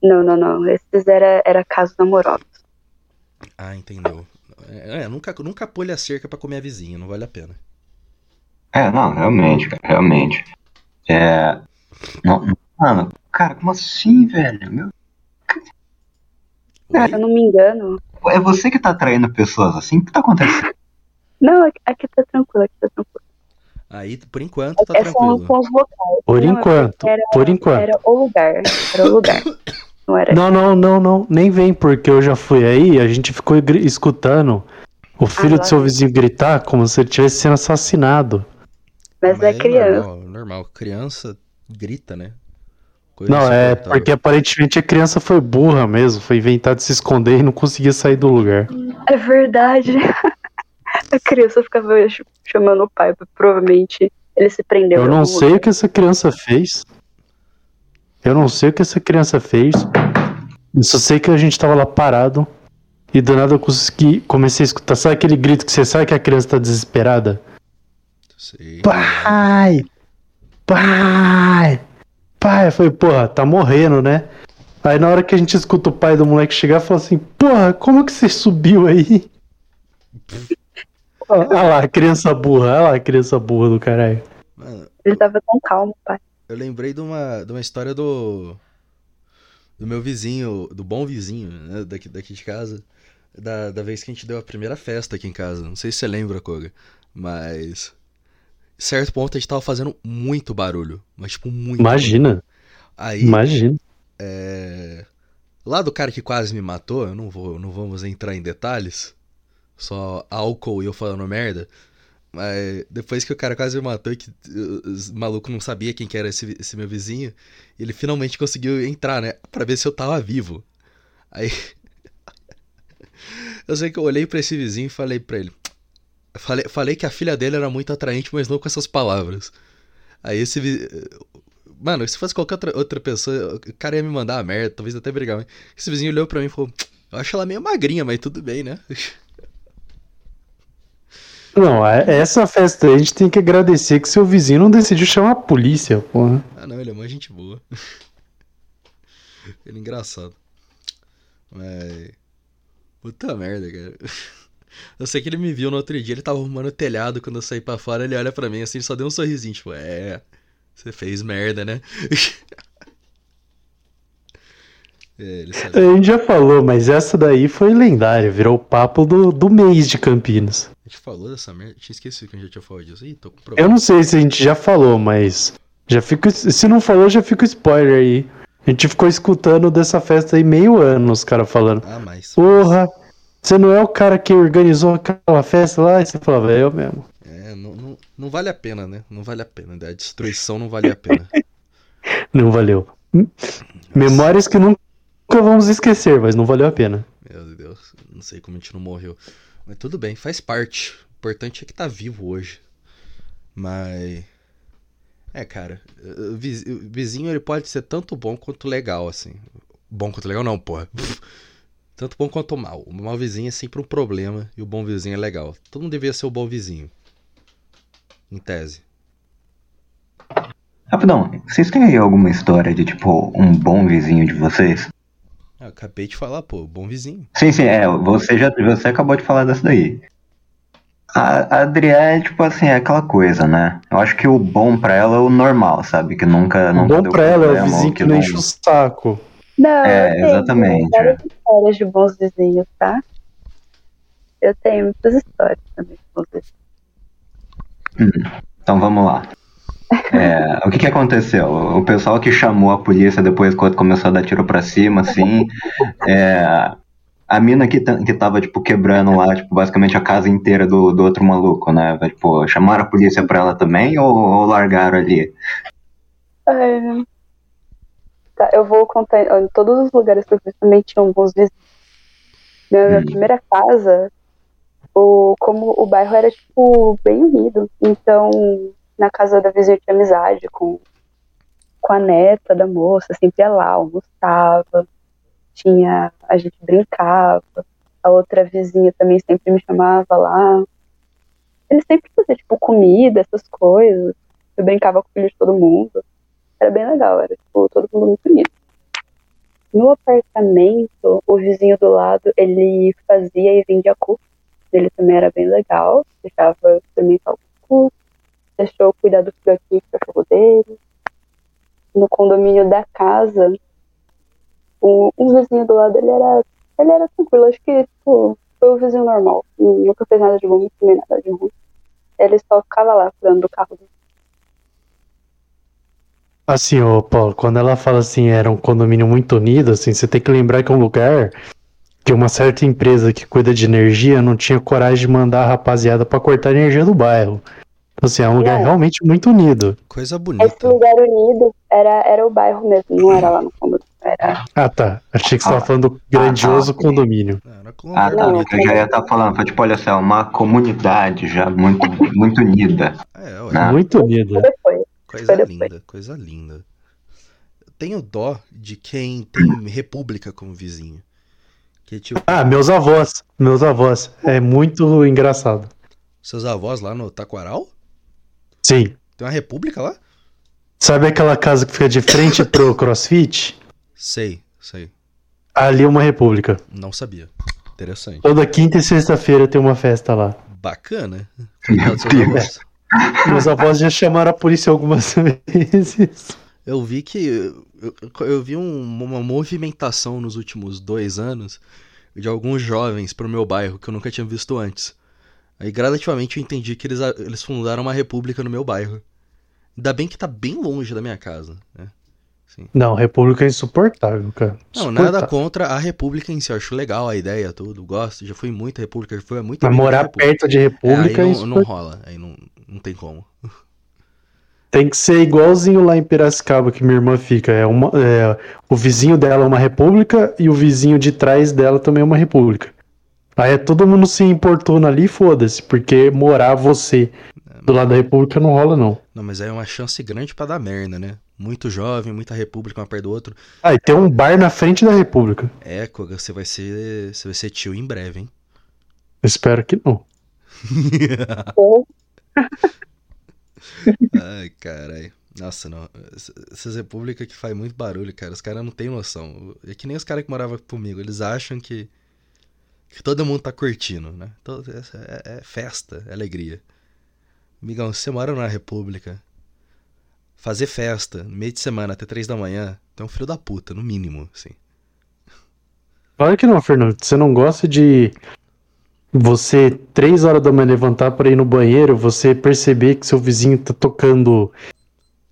Não, não, não. Esses era, era casos amorosos. Ah, entendeu. É, é, nunca, nunca pule a cerca pra comer a vizinha, não vale a pena. É, não, realmente, cara, realmente. É. Não- mano, cara, como assim, velho? Meu? Se eu não me engano. é você que tá atraindo pessoas assim? O que tá acontecendo? [laughs] Não, aqui, aqui tá tranquilo, aqui tá tranquilo. Aí, por enquanto, tá é só tranquilo. com os locais. Por Não, é enquanto, era- por enquanto. Era o lugar. Era o lugar. [coughs] Não era. Não, não, não, não. Nem vem, porque eu já fui aí, a gente ficou escutando o filho Ah, do seu vizinho gritar como se ele estivesse sendo assassinado. Mas, é criança. Normal, normal. Criança grita, né? Coisa Não, é porque aparentemente a criança foi burra mesmo, foi inventar de se esconder e não conseguia sair do lugar. É verdade. [laughs] A criança ficava ch- chamando o pai, provavelmente ele se prendeu. Eu não sei lugar. o que essa criança fez. Eu não sei o que essa criança fez. Eu só sei que a gente tava lá parado e do nada eu consegui, comecei a escutar. Sabe aquele grito que você sabe que a criança tá desesperada? Sei. Pai! Pai! Pai! Eu falei, porra, tá morrendo, né? Aí na hora que a gente escuta o pai do moleque chegar, falou assim, porra, como que você subiu aí? [laughs] Olha lá, a criança burra, olha lá a criança burra do caralho. Mano, Ele tava tão calmo, pai. eu lembrei de uma, de uma história do. Do meu vizinho, do bom vizinho, né? Daqui, daqui de casa. Da, da vez que a gente deu a primeira festa aqui em casa. Não sei se você lembra, Koga. Mas. Certo ponto a gente tava fazendo muito barulho. Mas, tipo, muito. Imagina. Aí, Imagina. é... lá do cara que quase me matou, eu não vou, não vamos entrar em detalhes, só álcool e eu falando merda. Mas depois que o cara quase me matou e que uh, os maluco não sabia quem que era esse, esse meu vizinho, ele finalmente conseguiu entrar, né? Pra ver se eu tava vivo. Aí. [laughs] eu sei que eu olhei pra esse vizinho e falei pra ele. Falei, falei que a filha dele era muito atraente, mas não com essas palavras. Aí esse. Mano, se fosse qualquer outra, outra pessoa, o cara ia me mandar a merda, talvez até brigar. Mas esse vizinho olhou pra mim e falou: Eu acho ela meio magrinha, mas tudo bem, né? [laughs] Não, é- essa festa aí a gente tem que agradecer que seu vizinho não decidiu chamar a polícia, porra. Ah, não, ele é uma gente boa. [laughs] ele é engraçado. Mas. Puta merda, cara. [laughs] Eu sei que ele me viu no outro dia, ele tava arrumando o telhado quando eu saí pra fora, ele olha pra mim assim, só deu um sorrisinho, tipo, é. Você fez merda, né? [laughs] é, A gente já falou, mas essa daí foi lendária, virou o papo do, do mês de Campinas. A gente falou dessa merda? Tinha esquecido que a gente já tinha falado disso. Ih, tô com Eu problema. não sei se a gente já falou, mas já fico, se não falou, já fica o spoiler aí. A gente ficou escutando dessa festa aí meio ano, os caras falando. Ah, mais. Porra, você não é o cara que organizou aquela festa lá? E você falava, é eu mesmo. É, não, não, não vale a pena, né? Não vale a pena. A destruição não vale a pena. [laughs] Não valeu. Memórias que nunca vamos esquecer, mas não valeu a pena. Meu Deus, não sei como a gente não morreu. Mas tudo bem, faz parte. O importante é que tá vivo hoje. Mas. É, cara, o o vizinho ele pode ser tanto bom quanto legal, assim. Bom quanto legal, não, porra. Tanto bom quanto mal. O mau vizinho é sempre um problema e o bom vizinho é legal. Todo mundo devia ser o bom vizinho. Em tese. Rapidão, vocês têm aí alguma história de, tipo, um bom vizinho de vocês? Ah, eu acabei de falar, pô, bom vizinho. Sim, sim, é, você já você acabou de falar dessa daí. A a Adriele, tipo assim, é aquela coisa, né? Eu acho que o bom pra ela é o normal, sabe? Que nunca, O nunca bom deu pra ela é o vizinho que não- enche o saco. Não, É, eu tenho exatamente. várias histórias de bons vizinhos, tá? Eu tenho muitas histórias também de bons vizinhos. Então vamos lá. É, o que que aconteceu? O pessoal que chamou a polícia depois quando começou a dar tiro pra cima, assim, é, a mina que, que tava, tipo, quebrando lá, tipo, basicamente a casa inteira do, do outro maluco, né? Tipo, chamaram a polícia pra ela também ou, ou largaram ali? Ai, Tá, eu vou contar. Em todos os lugares que eu fui também tinham bons vizinhos. Minha, minha Hum. primeira casa, o, como o bairro era, tipo, bem unido. Então, na casa da vizinha eu tinha amizade com, com a neta da moça, sempre ia lá, almoçava, tinha, a gente brincava. A outra vizinha também sempre me chamava lá. Eles sempre faziam, tipo, comida, essas coisas. Eu brincava com o filho de todo mundo. Era bem legal, era tipo, todo mundo muito unido. No apartamento, o vizinho do lado, ele fazia e vendia cu. Ele também era bem legal, deixava experimentar o cu, deixou cuidar do filhotinho do cachorro dele. No condomínio da casa, o, um vizinho do lado, ele era, ele era tranquilo, acho que tipo, foi o vizinho normal. Nunca fez nada de bom, nem nada de ruim. Ele só ficava lá cuidando do carro dele. Assim, ô Paulo, quando ela fala assim, era um condomínio muito unido, assim, você tem que lembrar que é um lugar que uma certa empresa que cuida de energia não tinha coragem de mandar a rapaziada pra cortar a energia do bairro. Então, assim, é um lugar Não. realmente muito unido. Coisa Esse bonita. lugar unido era, era o bairro mesmo, não era lá no fundo. Era Ah, tá. Achei que você Ah. tava falando do grandioso Ah, tá. condomínio. Ah, era Ah, tá. bonito. Eu já ia estar falando, foi tipo, olha só, é uma comunidade já muito, muito unida. É. Ah. Muito unido. depois. Coisa linda, coisa linda. Eu tenho dó de quem tem [coughs] república como vizinho. Que tipo, Ah, meus avós. Meus avós. É muito engraçado. seus avós lá no Taquaral? Sim. Tem uma república lá? Sabe aquela casa que fica de frente pro [coughs] CrossFit? Sei, sei. Ali é uma república. Não sabia. Interessante. Toda quinta e sexta-feira tem uma festa lá. Bacana. Seus Deus. Meus avós já chamaram a polícia algumas [laughs] vezes. Eu vi que. Eu, eu vi um- uma movimentação nos últimos dois anos de alguns jovens pro meu bairro que eu nunca tinha visto antes. Aí gradativamente eu entendi que eles, eles fundaram uma república no meu bairro. Ainda bem que tá bem longe da minha casa, né? Não, República é insuportável, cara. Não, nada contra a República em si. Eu acho legal a ideia, tudo. Gosto. Já fui muita República, já fui muito Mas morar perto de É, República é, aí não, não rola. Aí não, não tem como. Tem que ser igualzinho lá em Piracicaba que minha irmã fica. É uma, é, o vizinho dela é uma república e o vizinho de trás dela também é uma república. Aí é todo mundo se importuna ali, foda-se, porque morar você do lado da república não rola, não. Não, mas aí é uma chance grande pra dar merda, né? Muito jovem, muita República, uma perto do outro. Ah, e tem um bar na frente da república. É, Koga, você vai ser. Você vai ser tio em breve, hein? Espero que não. [laughs] [laughs] Ai, caralho. Nossa, não. Ess- Essas repúblicas que faz muito barulho, cara. Os caras não têm noção. É que nem os caras que moravam comigo. Eles acham que. Que todo mundo tá curtindo, né? Todo, é, é festa, é alegria. Migão, você mora numa república. Fazer festa no meio de semana até três da manhã. Tu é um filho da puta, no mínimo, assim. Claro que não, Fernando. Você não gosta de você, três horas da manhã, levantar para ir no banheiro, você perceber que seu vizinho tá tocando,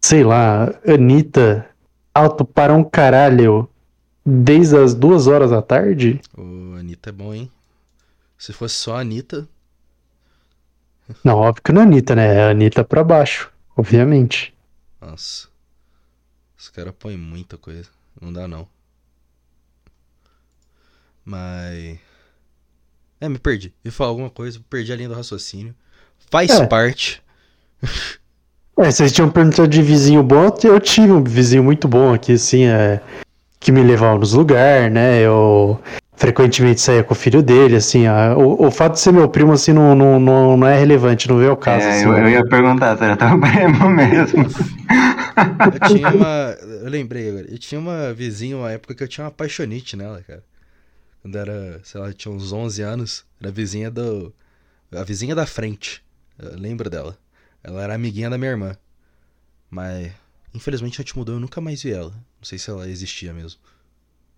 sei lá, Anitta, alto para um caralho, desde as duas horas da tarde? Ô, Anitta é bom, hein? Se fosse só a Anitta. Não, óbvio que não é Anitta, né? É Anitta pra baixo, obviamente. Nossa. Os caras põem muita coisa. Não dá não. Mas. É, me perdi. Eu falar alguma coisa, perdi a linha do raciocínio. Faz É. parte. [laughs] É, vocês tinham perguntado de vizinho bom, eu tive um vizinho muito bom aqui, assim, é, que me levava nos lugares, né? Eu frequentemente saía com o filho dele, assim, a- o, o fato de ser meu primo, assim, não, não, não, não é relevante, não vê o caso, É, assim. eu, eu ia perguntar se era teu [laughs] primo mesmo. Eu tinha uma. Eu lembrei agora. Eu tinha uma vizinha, uma época que eu tinha uma apaixonite nela, cara. Quando era, sei lá, tinha uns 11 anos. Era vizinha do. A vizinha da frente. Eu lembro dela. Ela era amiguinha da minha irmã. Mas, infelizmente, a gente mudou. Eu nunca mais vi ela. Não sei se ela existia mesmo.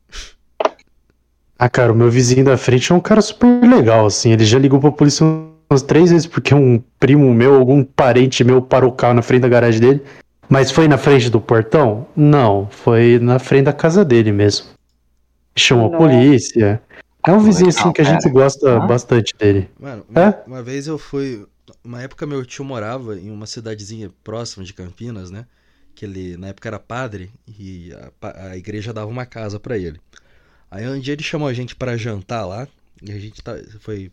[laughs] Ah, cara, o meu vizinho da frente é um cara super legal, assim. Ele já ligou pra polícia umas três vezes porque um primo meu, algum parente meu parou o carro na frente da garagem dele. Mas foi na frente do portão? Não, foi na frente da casa dele mesmo. Chamou a polícia. É um vizinho assim que a gente gosta Hã? bastante dele. Mano, É? uma, uma vez eu fui. Uma época meu tio morava em uma cidadezinha próxima de Campinas, né? Que ele na época era padre e a, a igreja dava uma casa pra ele. Aí um dia ele chamou a gente pra jantar lá e a gente tá, foi,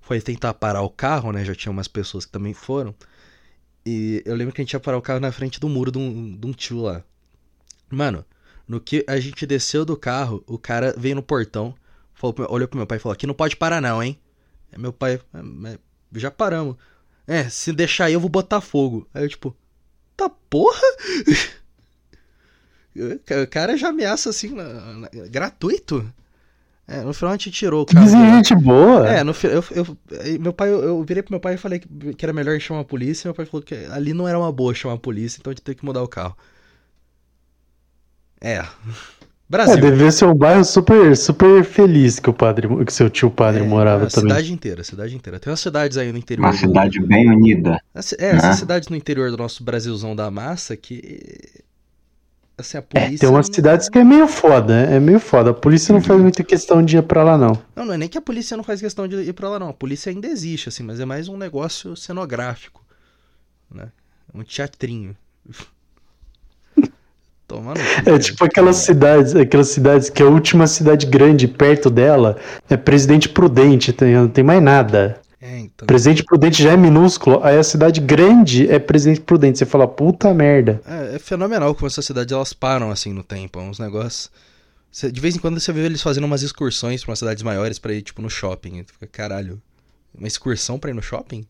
foi tentar parar o carro, né? Já tinha umas pessoas que também foram. E eu lembro que a gente ia parar o carro na frente do muro de um, de um tio lá. Mano, no que a gente desceu do carro, o cara veio no portão, falou, olhou pro meu pai e falou: Aqui não pode parar, não, hein? Aí meu pai, "Ah, já paramos. É, se deixar aí eu vou botar fogo. Aí eu, tipo, tá porra? [laughs] O cara já ameaça assim, gratuito. É, no final a gente tirou o Que carro. vizinho gente boa. É, no eu, eu, meu pai, eu, eu virei pro meu pai e falei que, que era melhor chamar a polícia. Meu pai falou que ali não era uma boa chamar a polícia, então a gente teve que mudar o carro. É. É, Brasil. devia ser um bairro super, super feliz que o padre, que seu tio padre É, morava a também. cidade inteira, a cidade inteira. Tem umas cidades aí no interior. Uma do- cidade bem unida. É, essas né? cidades no interior do nosso Brasilzão da massa que. Assim, a É, polícia. tem umas não- cidades que é meio foda, né? é meio foda. A polícia não faz muita questão de ir pra lá, não. Não, não é nem que a polícia não faz questão de ir pra lá, não. A polícia ainda existe, assim, mas é mais um negócio cenográfico. Né? Um teatrinho. Tomando. É tipo aquelas cidades, aquelas cidades que a última cidade grande perto dela é Presidente Prudente, tem, não tem mais nada. É, então. Presidente Prudente já é minúsculo, aí a cidade grande é Presidente Prudente. Você fala, puta merda. É, é fenomenal como essas cidades elas param assim no tempo. É uns negócios. De vez em quando você vê eles fazendo umas excursões pra umas cidades maiores pra ir, tipo, no shopping. Tu fica, caralho, uma excursão pra ir no shopping?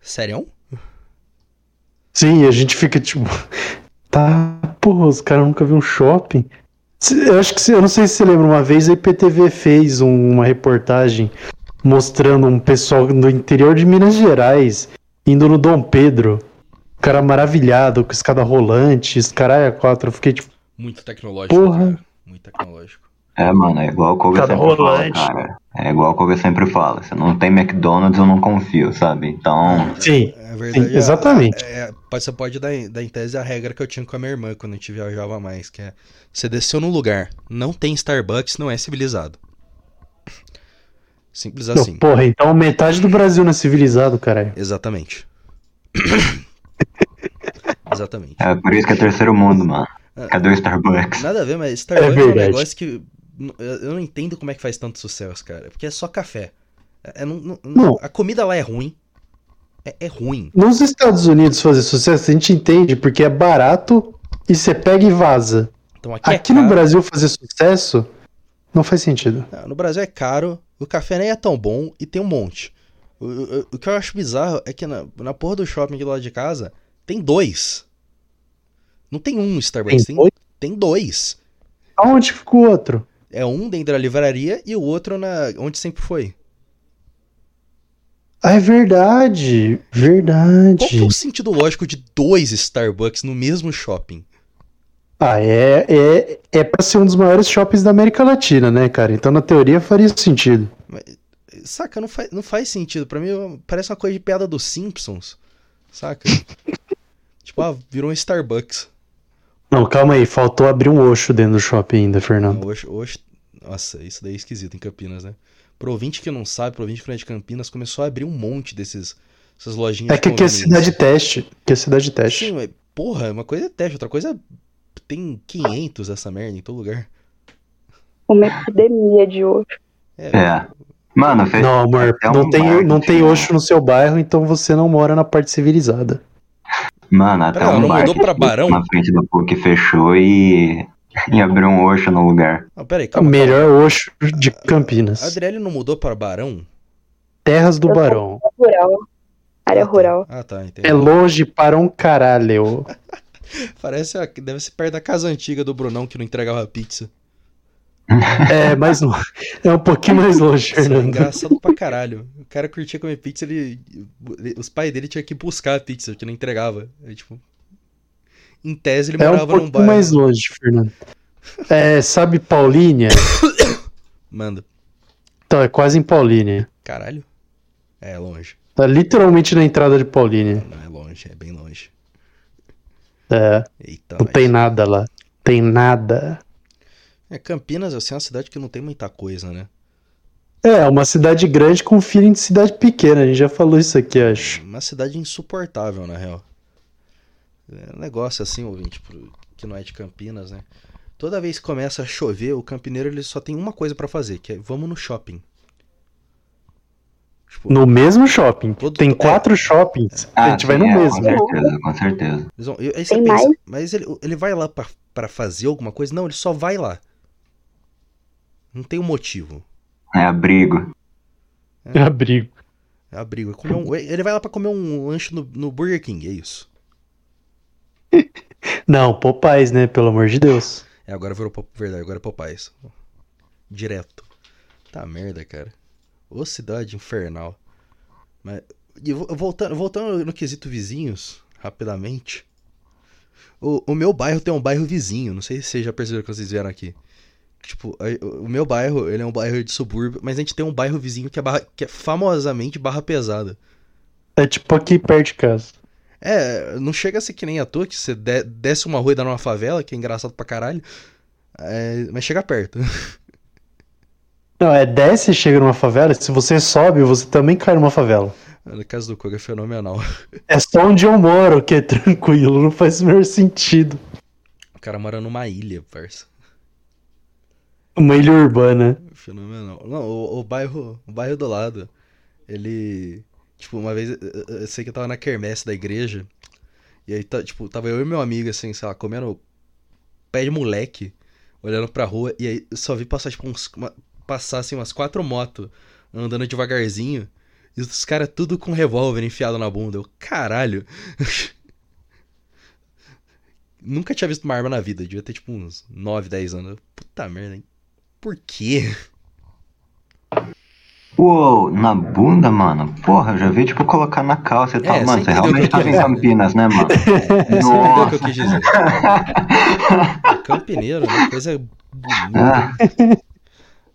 Sério? Sim, a gente fica tipo, [laughs] tá, porra, os caras nunca viram um shopping. Eu acho que, eu não sei se você lembra, uma vez a IPTV fez um- uma reportagem mostrando um pessoal do interior de Minas Gerais indo no Dom Pedro. O cara maravilhado, com escada rolante, os caralho a quatro. Eu fiquei tipo, Muito tecnológico, Porra. cara. Muito tecnológico. É, mano, é igual o Koga Cada sempre fala, rolante. cara. É igual o que eu sempre falo, se não tem McDonald's eu não confio, sabe? Então, Sim, É verdade. Sim, exatamente. É, é, você pode dar, em- dar em tese a regra que eu tinha com a minha irmã quando a gente viajava mais, que é você desceu num lugar, não tem Starbucks, não é civilizado. Simples Não, assim. porra, então metade do Brasil não é civilizado, caralho. Exatamente. [coughs] Exatamente. é por isso que é terceiro mundo, mano. Cadê o Starbucks? Nada a ver, mas Starbucks é, um verdade. negócio que eu não entendo como é que faz tanto sucesso, cara. Porque é só café. É- é não- não- Não. A comida lá é ruim. É, é ruim. Nos Estados Unidos fazer sucesso, a gente entende porque é barato e você pega e vaza. Então aqui, Aqui é no. Brasil fazer sucesso não faz sentido. No Brasil é caro, o café nem é tão bom e tem um monte. O, o- o que eu acho bizarro é que na, na porra do shopping aqui do lado de casa tem dois. Não tem um Starbucks, tem, dois? tem dois. Aonde fica o outro? É um dentro da livraria e o outro na onde sempre foi. Ah, é verdade. Qual que é Verdade. o sentido lógico de dois Starbucks no mesmo shopping? Ah, é, é, é pra ser um dos maiores shoppings da América Latina, né, cara? Então, na teoria, faria sentido. Saca, não faz, não faz sentido. Pra mim, parece uma coisa de piada dos Simpsons. Saca? [laughs] tipo, ah, virou um Starbucks. Não, calma aí, faltou abrir um Oxo dentro do shopping ainda, Fernando. Hoje, hoje, nossa, isso daí é esquisito em Campinas, né? Pro ouvinte que não sabe, pro ouvinte que não é de Campinas, começou a abrir um monte desses, essas lojinhas É que aqui é cidade teste. Que é cidade teste. Sim, mas, porra, uma coisa é teste, outra coisa é- tem 500 dessa merda em todo lugar. Uma epidemia de hoje. É, É. Mano, fez Não, amor, não um tem, não tem? Oxo no seu bairro, então você não mora na parte civilizada. Mano, até Pera, um bar mudou que pra Barão? na frente do PUC fechou e, [laughs] e abriu um Oxo no lugar. Não, pera aí, É o calma, calma. melhor Oxo de A Campinas. Adriele não mudou para Barão? Terras do Eu Barão. Rural. Área Ah, tá. rural. Ah, tá, entendi. É longe para um caralho. [laughs] Parece, a- deve ser perto da casa antiga do Brunão que não entregava pizza. [laughs] É, mas não. É um pouquinho mais longe, Isso é Fernando. engraçado pra caralho. O cara curtia comer pizza, ele, os pais dele tinham que buscar a pizza, que não entregava. Aí, tipo, em tese ele É um morava num pouquinho bairro. mais longe, Fernando. É, sabe Paulínia? [coughs] Manda. Então, é quase em Paulínia. Caralho. É longe. Tá literalmente na entrada de Paulínia. Não é longe, é bem longe. É, Eita, não nós. tem nada lá. Tem nada. É, Campinas, assim, é uma cidade que não tem muita coisa, né? É, uma cidade grande com feeling de cidade pequena. A gente já falou isso aqui, acho. Uma cidade insuportável, na real. É um negócio assim, ouvinte, pro- que não é de Campinas, né? Toda vez que começa a chover, o campineiro ele só tem uma coisa pra fazer, que é vamos no shopping. Tipo, No mesmo shopping. Todo- Tem é. quatro shoppings. a gente sim, vai no é, mesmo. Com certeza, com certeza. vão- aí você Tem pensa, mais? mas ele, ele vai lá pra fazer alguma coisa? Não, ele só vai lá. Não tem um motivo. É abrigo. Abrigo. É abrigo. É comer um- ele vai lá pra comer um lanche no, no Burger King, é isso. [laughs] Não, Popais, né? Pelo amor de Deus. É, agora virou Pop- verdade, agora é Popeyes. Direto. Tá merda, cara. Ô cidade infernal. Mas e vo- voltando, voltando no quesito vizinhos, rapidamente. O, o meu bairro tem um bairro vizinho, não sei se vocês já perceberam que vocês vieram aqui. Tipo, o meu bairro, ele é um bairro de subúrbio, mas a gente tem um bairro vizinho que é, barra- que é famosamente barra pesada. É tipo aqui perto de casa. É, não chega a ser que nem a toa, que você de- desce uma rua e dá numa favela, que é engraçado pra caralho. É, mas chega perto. [laughs] Não, é desce e chega numa favela. Se você sobe, você também cai numa favela. No caso do Koga é fenomenal. [laughs] É só onde eu moro que é tranquilo. Não faz o menor sentido. O cara mora numa ilha, parça. Uma ilha urbana. Fenomenal. Não, o, o bairro, o bairro do lado, ele. Tipo, uma vez eu, eu- sei que eu tava na quermesse da igreja. E aí, tá, tipo, tava eu e meu amigo, assim, sei lá, comendo pé de moleque, olhando pra rua. E aí eu só vi passar, tipo, uns. Uma, passar, assim, umas quatro motos andando devagarzinho. E os caras tudo com revólver enfiado na bunda. Eu, caralho. [laughs] Nunca tinha visto uma arma na vida. Devia ter, tipo, uns 9, 10 anos. Puta merda, hein? Por quê? Uou, na bunda, mano? Porra, eu já vi, tipo, colocar na calça e tal. É, mano, você realmente tava em. Campinas, né, mano? É, [laughs] você entendeu o que eu Nossa. quis dizer. Campineiro, né? Coisa bonita.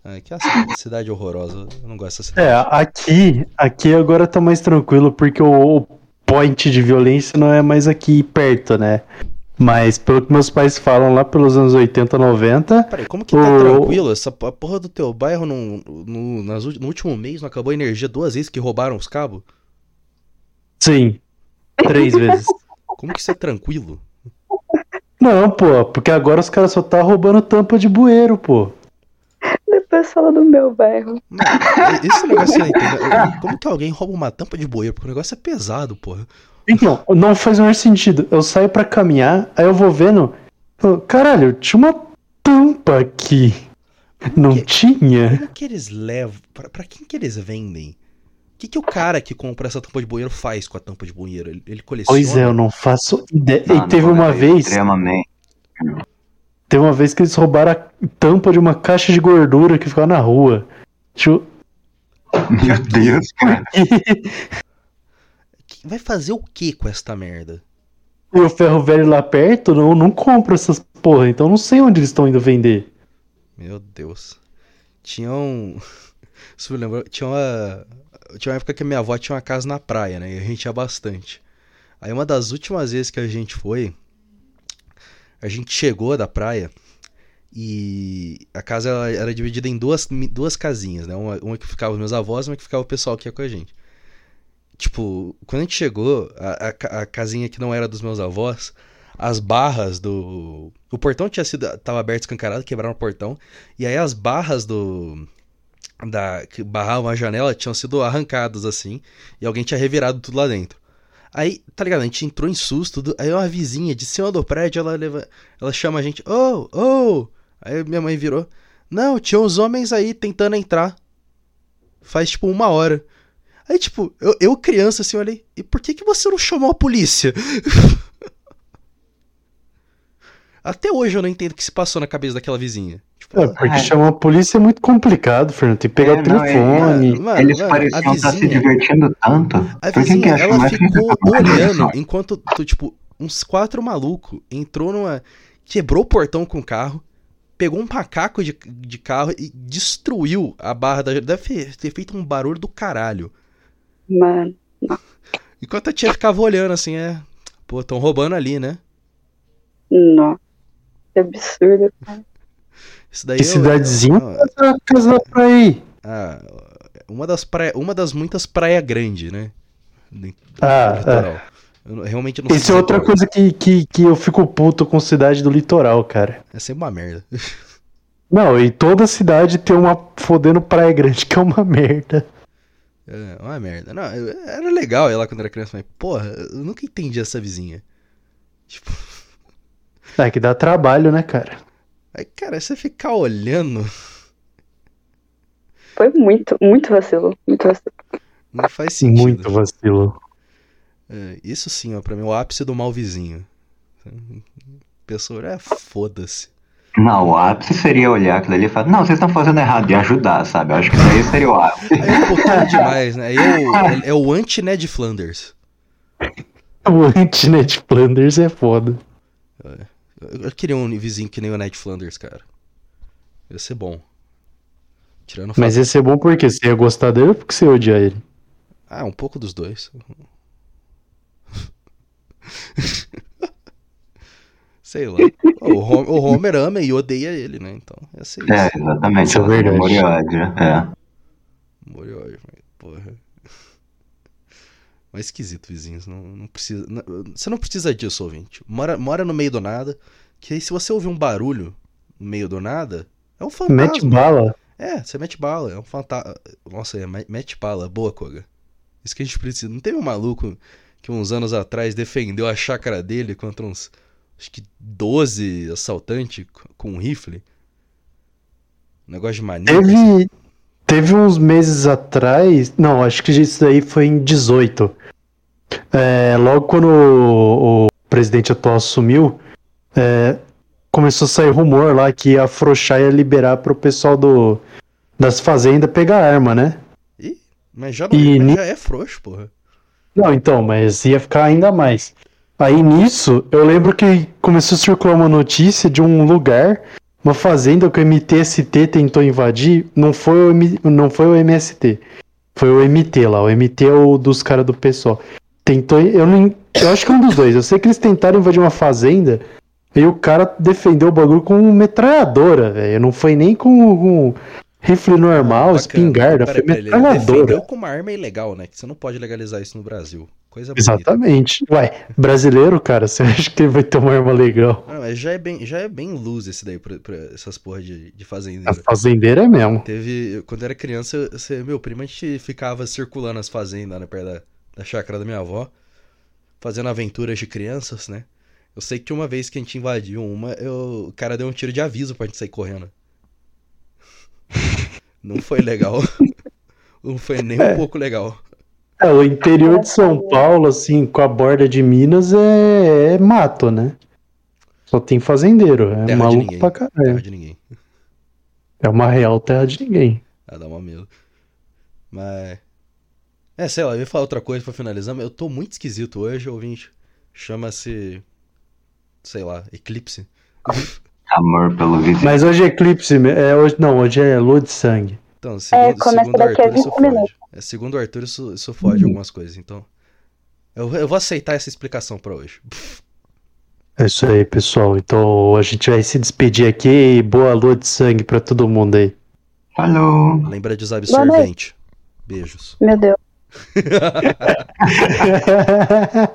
Ah, que é uma cidade horrorosa. Eu não gosto dessa cidade. É, aqui, aqui agora tá mais tranquilo porque o, o point de violência não é mais aqui perto, né? Mas pelo que meus pais falam lá pelos anos 80, 90, Peraí, como que tá O- tranquilo? Essa porra do teu bairro no, no, nas no último mês não acabou a energia duas vezes que roubaram os cabos? sim, três [laughs] vezes. Como que isso é tranquilo? Não, pô, porque agora os caras só tá roubando tampa de bueiro, pô. Depois fala do meu bairro. Esse negócio entendo. Como que alguém rouba uma tampa de bueiro? Porque o negócio é pesado, porra. Então, não faz o menor sentido. Eu saio pra caminhar, aí eu vou vendo. Caralho, tinha uma tampa aqui. Não que- tinha? Como que eles levam? Pra, pra quem que eles vendem? O que, que o cara que compra essa tampa de bueiro faz com a tampa de bueiro? Ele, ele coleciona? Pois é, eu não faço ideia. E teve uma é vez. Extremamente. Teve uma vez que eles roubaram a tampa de uma caixa de gordura que ficava na rua. Eu- Meu Deus, cara. [laughs] Vai fazer o que com esta merda? E o ferro velho lá perto não, não compra essas porra, então não sei onde eles estão indo vender. Meu Deus. Tinha um. [laughs] Você me lembrou? Tinha uma. Tinha uma época que a minha avó tinha uma casa na praia, né? E a gente ia bastante. Aí uma das últimas vezes que a gente foi, a gente chegou da praia e a casa era dividida em duas, duas casinhas, né? Uma, uma que ficava os meus avós e uma que ficava o pessoal que ia com a gente. Tipo, quando a gente chegou, a, a a casinha que não era dos meus avós, as barras do. O portão tinha sido. tava aberto, escancarado, quebraram o portão. E aí as barras do. Da, que barravam a janela tinham sido arrancadas assim. E alguém tinha revirado tudo lá dentro. Aí, tá ligado? A gente entrou em susto. Aí uma vizinha de cima do prédio, ela leva. Ela chama a gente. Oh, oh! Aí minha mãe virou. Não, tinha uns homens aí tentando entrar. Faz tipo uma hora. Aí, tipo, eu, eu criança assim, olhei. E por que, que você não chamou a polícia? [laughs] Até hoje eu não entendo o que se passou na cabeça daquela vizinha. Tipo, É, porque É. chamar a polícia é muito complicado, Fernando. Tem que pegar É, o não, telefone. mano, Eles mano, pareciam estar se vizinha- divertindo tanto. A Por vizinha, que ela ficou polícia? olhando enquanto, tu, tipo, uns quatro malucos entrou numa. Quebrou o portão com o carro, pegou um macaco de, de carro e destruiu a barra da. Deve ter feito um barulho do caralho. Mano, Enquanto a tia ficava olhando assim, é. Pô, tão roubando ali, né? nossa. Que absurdo. Isso daí Que eu- cidadezinha? não, casa da praia aí. ah, uma das praia, uma das muitas praia grande, né? Ah, litoral. Eu não- realmente não sei Isso é dizer outra qual. coisa que, que, que eu fico puto com cidade do litoral, cara. É sempre uma merda. [laughs] Não, e toda cidade tem uma fodendo praia grande [laughs] que é uma merda. É uma merda. Não, era legal ela quando era criança, mas porra, eu nunca entendi essa vizinha. Tipo, [laughs] É que dá trabalho, né, cara? aí, cara, você ficar olhando Foi muito, muito vacilo. Muito vacilo. não faz sentido. Muito vacilo. É, isso sim, ó, pra mim é o ápice do mal vizinho. Pessoa, é foda-se. Não, o ápice seria olhar aquilo ali e falar, não, vocês estão fazendo errado e ajudar, sabe? Eu acho que isso aí seria o ápice. É pouquinho demais, né? É o, é, o anti-Ned Flanders. [laughs] O anti-Net Flanders é foda. Eu, queria um vizinho que nem o Ned Flanders, cara. Ia ser bom. Tirando o Mas ia ser bom porque você ia gostar dele ou porque você ia odiar ele? Ah, um pouco dos dois. [laughs] Sei lá. O Homer, o Homer ama e odeia ele, né? Então, ia ser É, exatamente. Isso é verdade. Amor e ódio, É. Mas, porra. Mas esquisito, vizinhos. Não, não precisa. não- você não precisa disso, ouvinte. Mora, mora no meio do nada. Que aí, se você ouvir um barulho no meio do nada, é um fantasma. Mete bala. É, você mete bala, é um fantasma. Nossa, é, me- mete bala, boa, Koga. Isso que a gente precisa. Não teve um maluco que uns anos atrás defendeu a chácara dele contra uns. Acho que 12 assaltantes com um rifle? Negócio de mania. Teve, teve uns meses atrás. Não, acho que isso daí foi em 18. É, logo quando o, o presidente atual assumiu, é, começou a sair rumor lá que ia afrouxar e ia liberar pro pessoal do, das fazendas pegar arma, né? Ih, mas já, não, E mas já é frouxo, porra. Não, então, mas ia ficar ainda mais. Aí nisso, eu lembro que começou a circular uma notícia de um lugar uma fazenda que o MTST tentou invadir, não foi o, M, não foi o MST. Foi o MT lá. O MT é o dos caras do pessoal. Tentou. Eu, não, eu acho que é um dos dois. Eu sei que eles tentaram invadir uma fazenda. E o cara defendeu o bagulho com metralhadora, velho. Não foi nem com, com rifle normal, Bacana. espingarda. Foi metralhadora. com uma arma ilegal, né? Que você não pode legalizar isso no Brasil. Coisa bonita. Exatamente. Ué, brasileiro, cara, você [laughs] acha que ele vai ter uma arma legal? Não, mas já é bem, já é bem luz esse daí pra, pra essas porra de, de A fazendeiro. fazendeira é mesmo. Teve. Quando eu era criança, você, meu primo, a gente ficava circulando as fazendas, né, perto da, da chácara da minha avó, fazendo aventuras de crianças, né? Eu sei que uma vez que a gente invadiu uma, eu- o cara deu um tiro de aviso pra gente sair correndo. Não foi legal. [laughs] Não foi nem um pouco legal. É, o interior de São Paulo, assim, com a borda de Minas, é, é mato, né? Só tem fazendeiro. É Terra maluco pra Terra caralho. de ninguém. É uma real terra de ninguém. Ah, dá uma medo. Mas. É, sei lá, eu ia falar outra coisa pra finalizar, mas eu tô muito esquisito hoje, ouvinte. Chama-se. Sei lá, eclipse. [laughs] Amor pelo vizinho. Mas hoje é eclipse, é, hoje, não, hoje é lua de sangue. Então, segundo, começa segundo o daqui a Arthur, isso 20 minutos. fode. É, segundo o Arthur, isso, isso fode algumas coisas. Então, eu, eu vou aceitar essa explicação pra hoje. É isso aí, pessoal. Então a gente vai se despedir aqui. Boa lua de sangue pra todo mundo aí. Falou! Lembra de usar absorvente. Beijos. Meu Deus. [laughs]